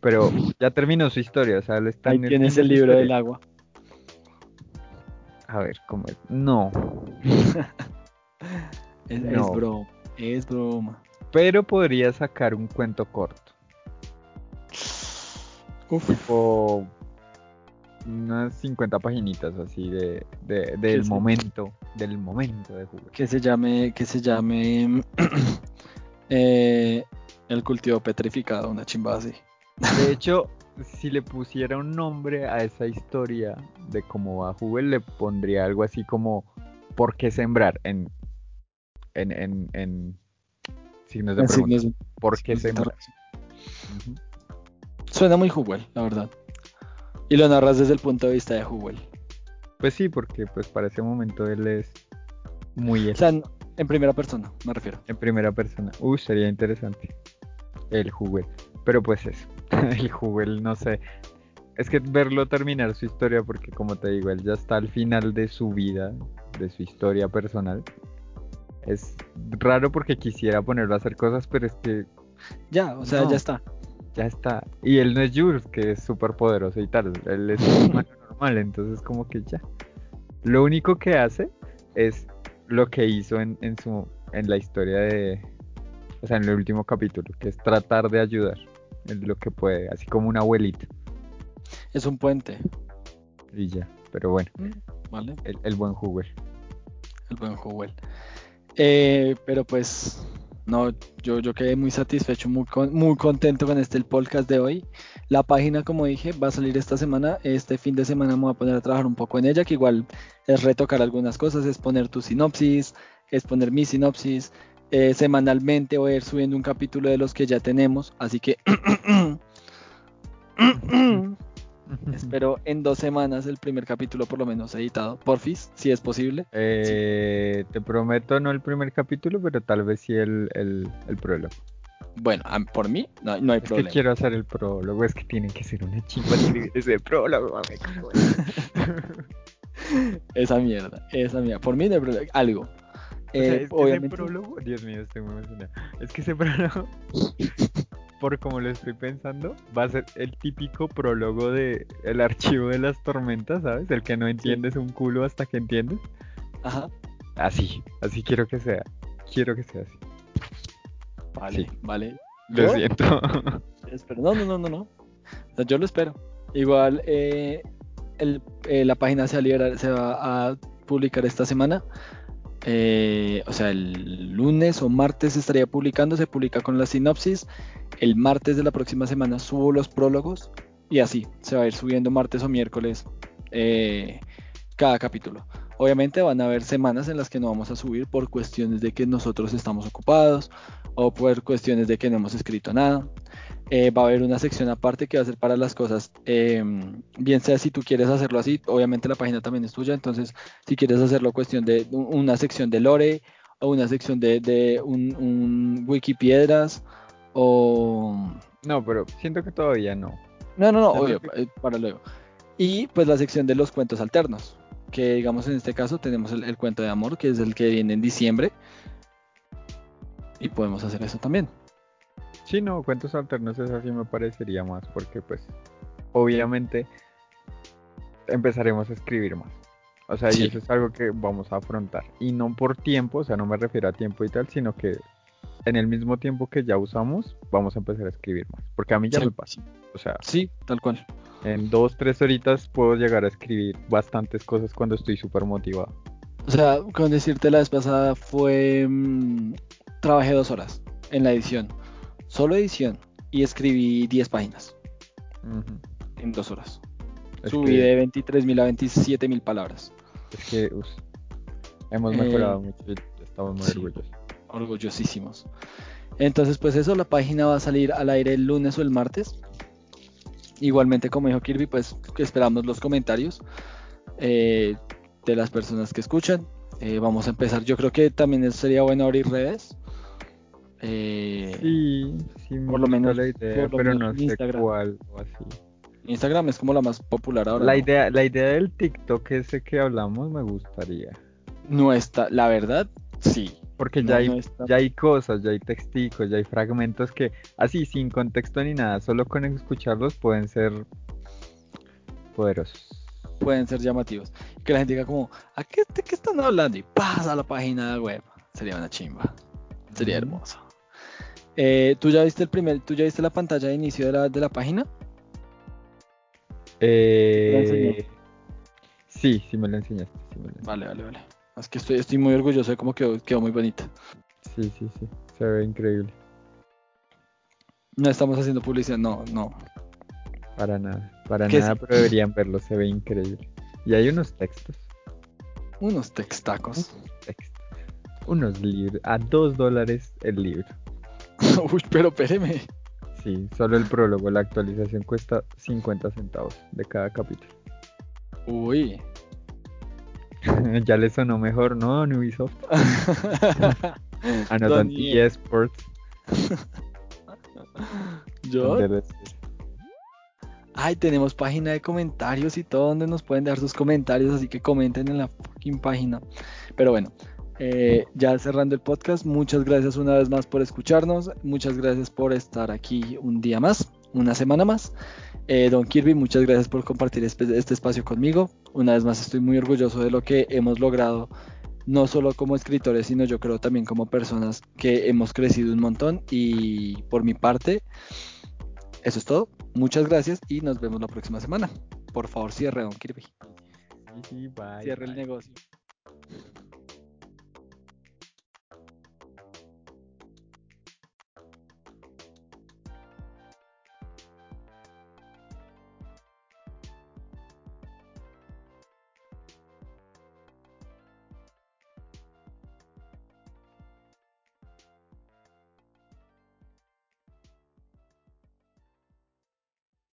pero ya terminó su historia, o sea, él está Ahí en el tienes el libro del agua. A ver, ¿cómo es? No, [laughs] Es, No. es broma, es broma. pero podría sacar un cuento corto, Uf, tipo unas 50 paginitas así de, de- del momento, del momento de Jugel. que se llame, que se llame [clears throat] eh, el cultivo petrificado, una chimba así. De hecho, si le pusiera un nombre a esa historia de cómo va Jubel, le pondría algo así como ¿Por qué sembrar? En, en, en, en signos de En pregunta. signos- ¿Por qué sembrar? Suena muy Huwell, la verdad. Y lo narras desde el punto de vista de Huwell. Pues sí, porque pues para ese momento él es muy él, O sea, en, en primera persona, me refiero. en primera persona. Uy, sería interesante. El Jubel. Pero pues eso. [laughs] El Jubel, no sé. Es que verlo terminar su historia, porque como te digo, él ya está al final de su vida, de su historia personal. Es raro porque quisiera ponerlo a hacer cosas, pero es que Ya, o sea, No. ya está. ya está. Y él no es Jules, que es súper poderoso y tal. Él es un [laughs] humano normal, entonces como que ya. Lo único que hace es lo que hizo en, en su en la historia de. O sea, en el último capítulo, que es tratar de ayudar en lo que puede, así como un abuelito. Es un puente, Y ya. Pero bueno, ¿vale? el, el buen Hoover. El buen Huwell. Eh, pero pues, no, yo, yo quedé muy satisfecho, muy, con- muy contento con este el podcast de hoy. La página, como dije, va a salir esta semana. Este fin de semana me voy a poner a trabajar un poco en ella, que igual es retocar algunas cosas, es poner tu sinopsis, es poner mi sinopsis. Eh, semanalmente voy a ir subiendo un capítulo de los que ya tenemos, así que [coughs] espero en dos semanas el primer capítulo por lo menos editado, porfis, si es posible. Eh, Te prometo no el primer capítulo, pero tal vez sí el, el, el prólogo. Bueno, por mí no, no hay es problema. que quiero hacer el prólogo, es que tiene que ser una chimba ese prólogo, mami. [laughs] esa mierda, esa mierda. Por mí no hay problema. Algo. [laughs] O sea, Eh, es que ese prólogo, [laughs] Dios mío, estoy muy emocionado. Es que ese prólogo, [laughs] por como lo estoy pensando, va a ser el típico prólogo de el archivo de las tormentas, ¿sabes? El que no entiendes un culo hasta que entiendes. ajá. Así, así quiero que sea. Quiero que sea así. Vale, Sí. vale. Lo Yo siento. espero. No, no, no, no, no. O sea, yo lo espero. Igual eh, el- eh, la página se va a liberar, se va a publicar esta semana. Eh, o sea, el lunes o martes estaría publicando, se publica con la sinopsis. El martes de la próxima semana subo los prólogos y así se va a ir subiendo martes o miércoles eh, cada capítulo. Obviamente van a haber semanas en las que no vamos a subir por cuestiones de que nosotros estamos ocupados o por cuestiones de que no hemos escrito nada. Eh, va a haber una sección aparte que va a ser para las cosas, eh, bien sea si tú quieres hacerlo así, obviamente la página también es tuya, entonces si quieres hacerlo cuestión de un- una sección de lore o una sección de, de un, un Wikipiedras o... No, pero siento que todavía no. No, no, no, obvio, que- eh, para luego. Y pues la sección de los cuentos alternos, que digamos en este caso tenemos el, el cuento de amor, que es el que viene en diciembre. Y podemos hacer eso también. Sí, no, cuentos alternos es así me parecería más, porque pues obviamente empezaremos a escribir más. O sea, Sí. y eso es algo que vamos a afrontar. Y no por tiempo, o sea, no me refiero a tiempo y tal, sino que en el mismo tiempo que ya usamos, vamos a empezar a escribir más. Porque a mí ya Sí, me pasa. O sea, Sí, tal cual. en dos, tres horitas puedo llegar a escribir bastantes cosas cuando estoy súper motivado. O sea, con decirte la vez pasada fue... mm, trabajé dos horas en la edición. Solo edición. Y escribí 10 páginas en dos horas. Es Subí que- de 23.000 a 27.000 palabras. Es que us, hemos Eh, mejorado mucho y estamos muy sí. orgullosos. orgullosísimos. Entonces, pues eso, la página va a salir al aire el lunes o el martes. Igualmente, como dijo Kirby, pues esperamos los comentarios eh, de las personas que escuchan. Eh, vamos a empezar. Yo creo que también sería bueno abrir redes. Eh, Sí, sí, me por lo menos- la idea, por lo pero menos no sé cuál o así. Instagram es como la más popular ahora. La ¿no? idea, la idea del TikTok ese que hablamos me gustaría. No está, la verdad, sí. Porque No, ya, hay, no ya hay cosas, ya hay texticos, ya hay fragmentos que así sin contexto ni nada, solo con escucharlos pueden ser poderosos. pueden ser llamativos. Que la gente diga como, ¿a qué, de qué están hablando? Y pasa a la página web. Sería una chimba. Sería hermoso. Eh, ¿Tú ya viste el primer, tú ya viste la pantalla de inicio de la, de la página? Eh, sí, sí me lo enseñaste. Sí, me lo enseñaste. Vale, vale, vale. Es que estoy, estoy muy orgulloso de cómo quedó, quedó muy bonita. sí, sí, sí, se ve increíble. No estamos haciendo publicidad, no, no. Para nada, para nada, pero deberían verlo, se ve increíble. Y hay unos textos, Unos textacos. textos, unos libros, a dos dólares el libro. [laughs] Uy, pero espéreme. Sí, solo el prólogo, la actualización cuesta 50 centavos de cada capítulo. Uy. [laughs] ya le sonó mejor, ¿no? Ubisoft. [laughs] Don Ie. eSports. Yo, Ay, tenemos página de comentarios y todo donde nos pueden dejar sus comentarios, así que comenten en la fucking página. Pero bueno, eh, ya cerrando el podcast, muchas gracias una vez más por escucharnos, muchas gracias por estar aquí un día más, una semana más. Eh, Don Kirby, muchas gracias por compartir este, este espacio conmigo. Una vez más estoy muy orgulloso de lo que hemos logrado, no solo como escritores, sino yo creo también como personas que hemos crecido un montón y por mi parte... Eso es todo. Muchas gracias y nos vemos la próxima semana. Por favor, cierre, don Kirby. Sí, sí, bye, Cierre el negocio.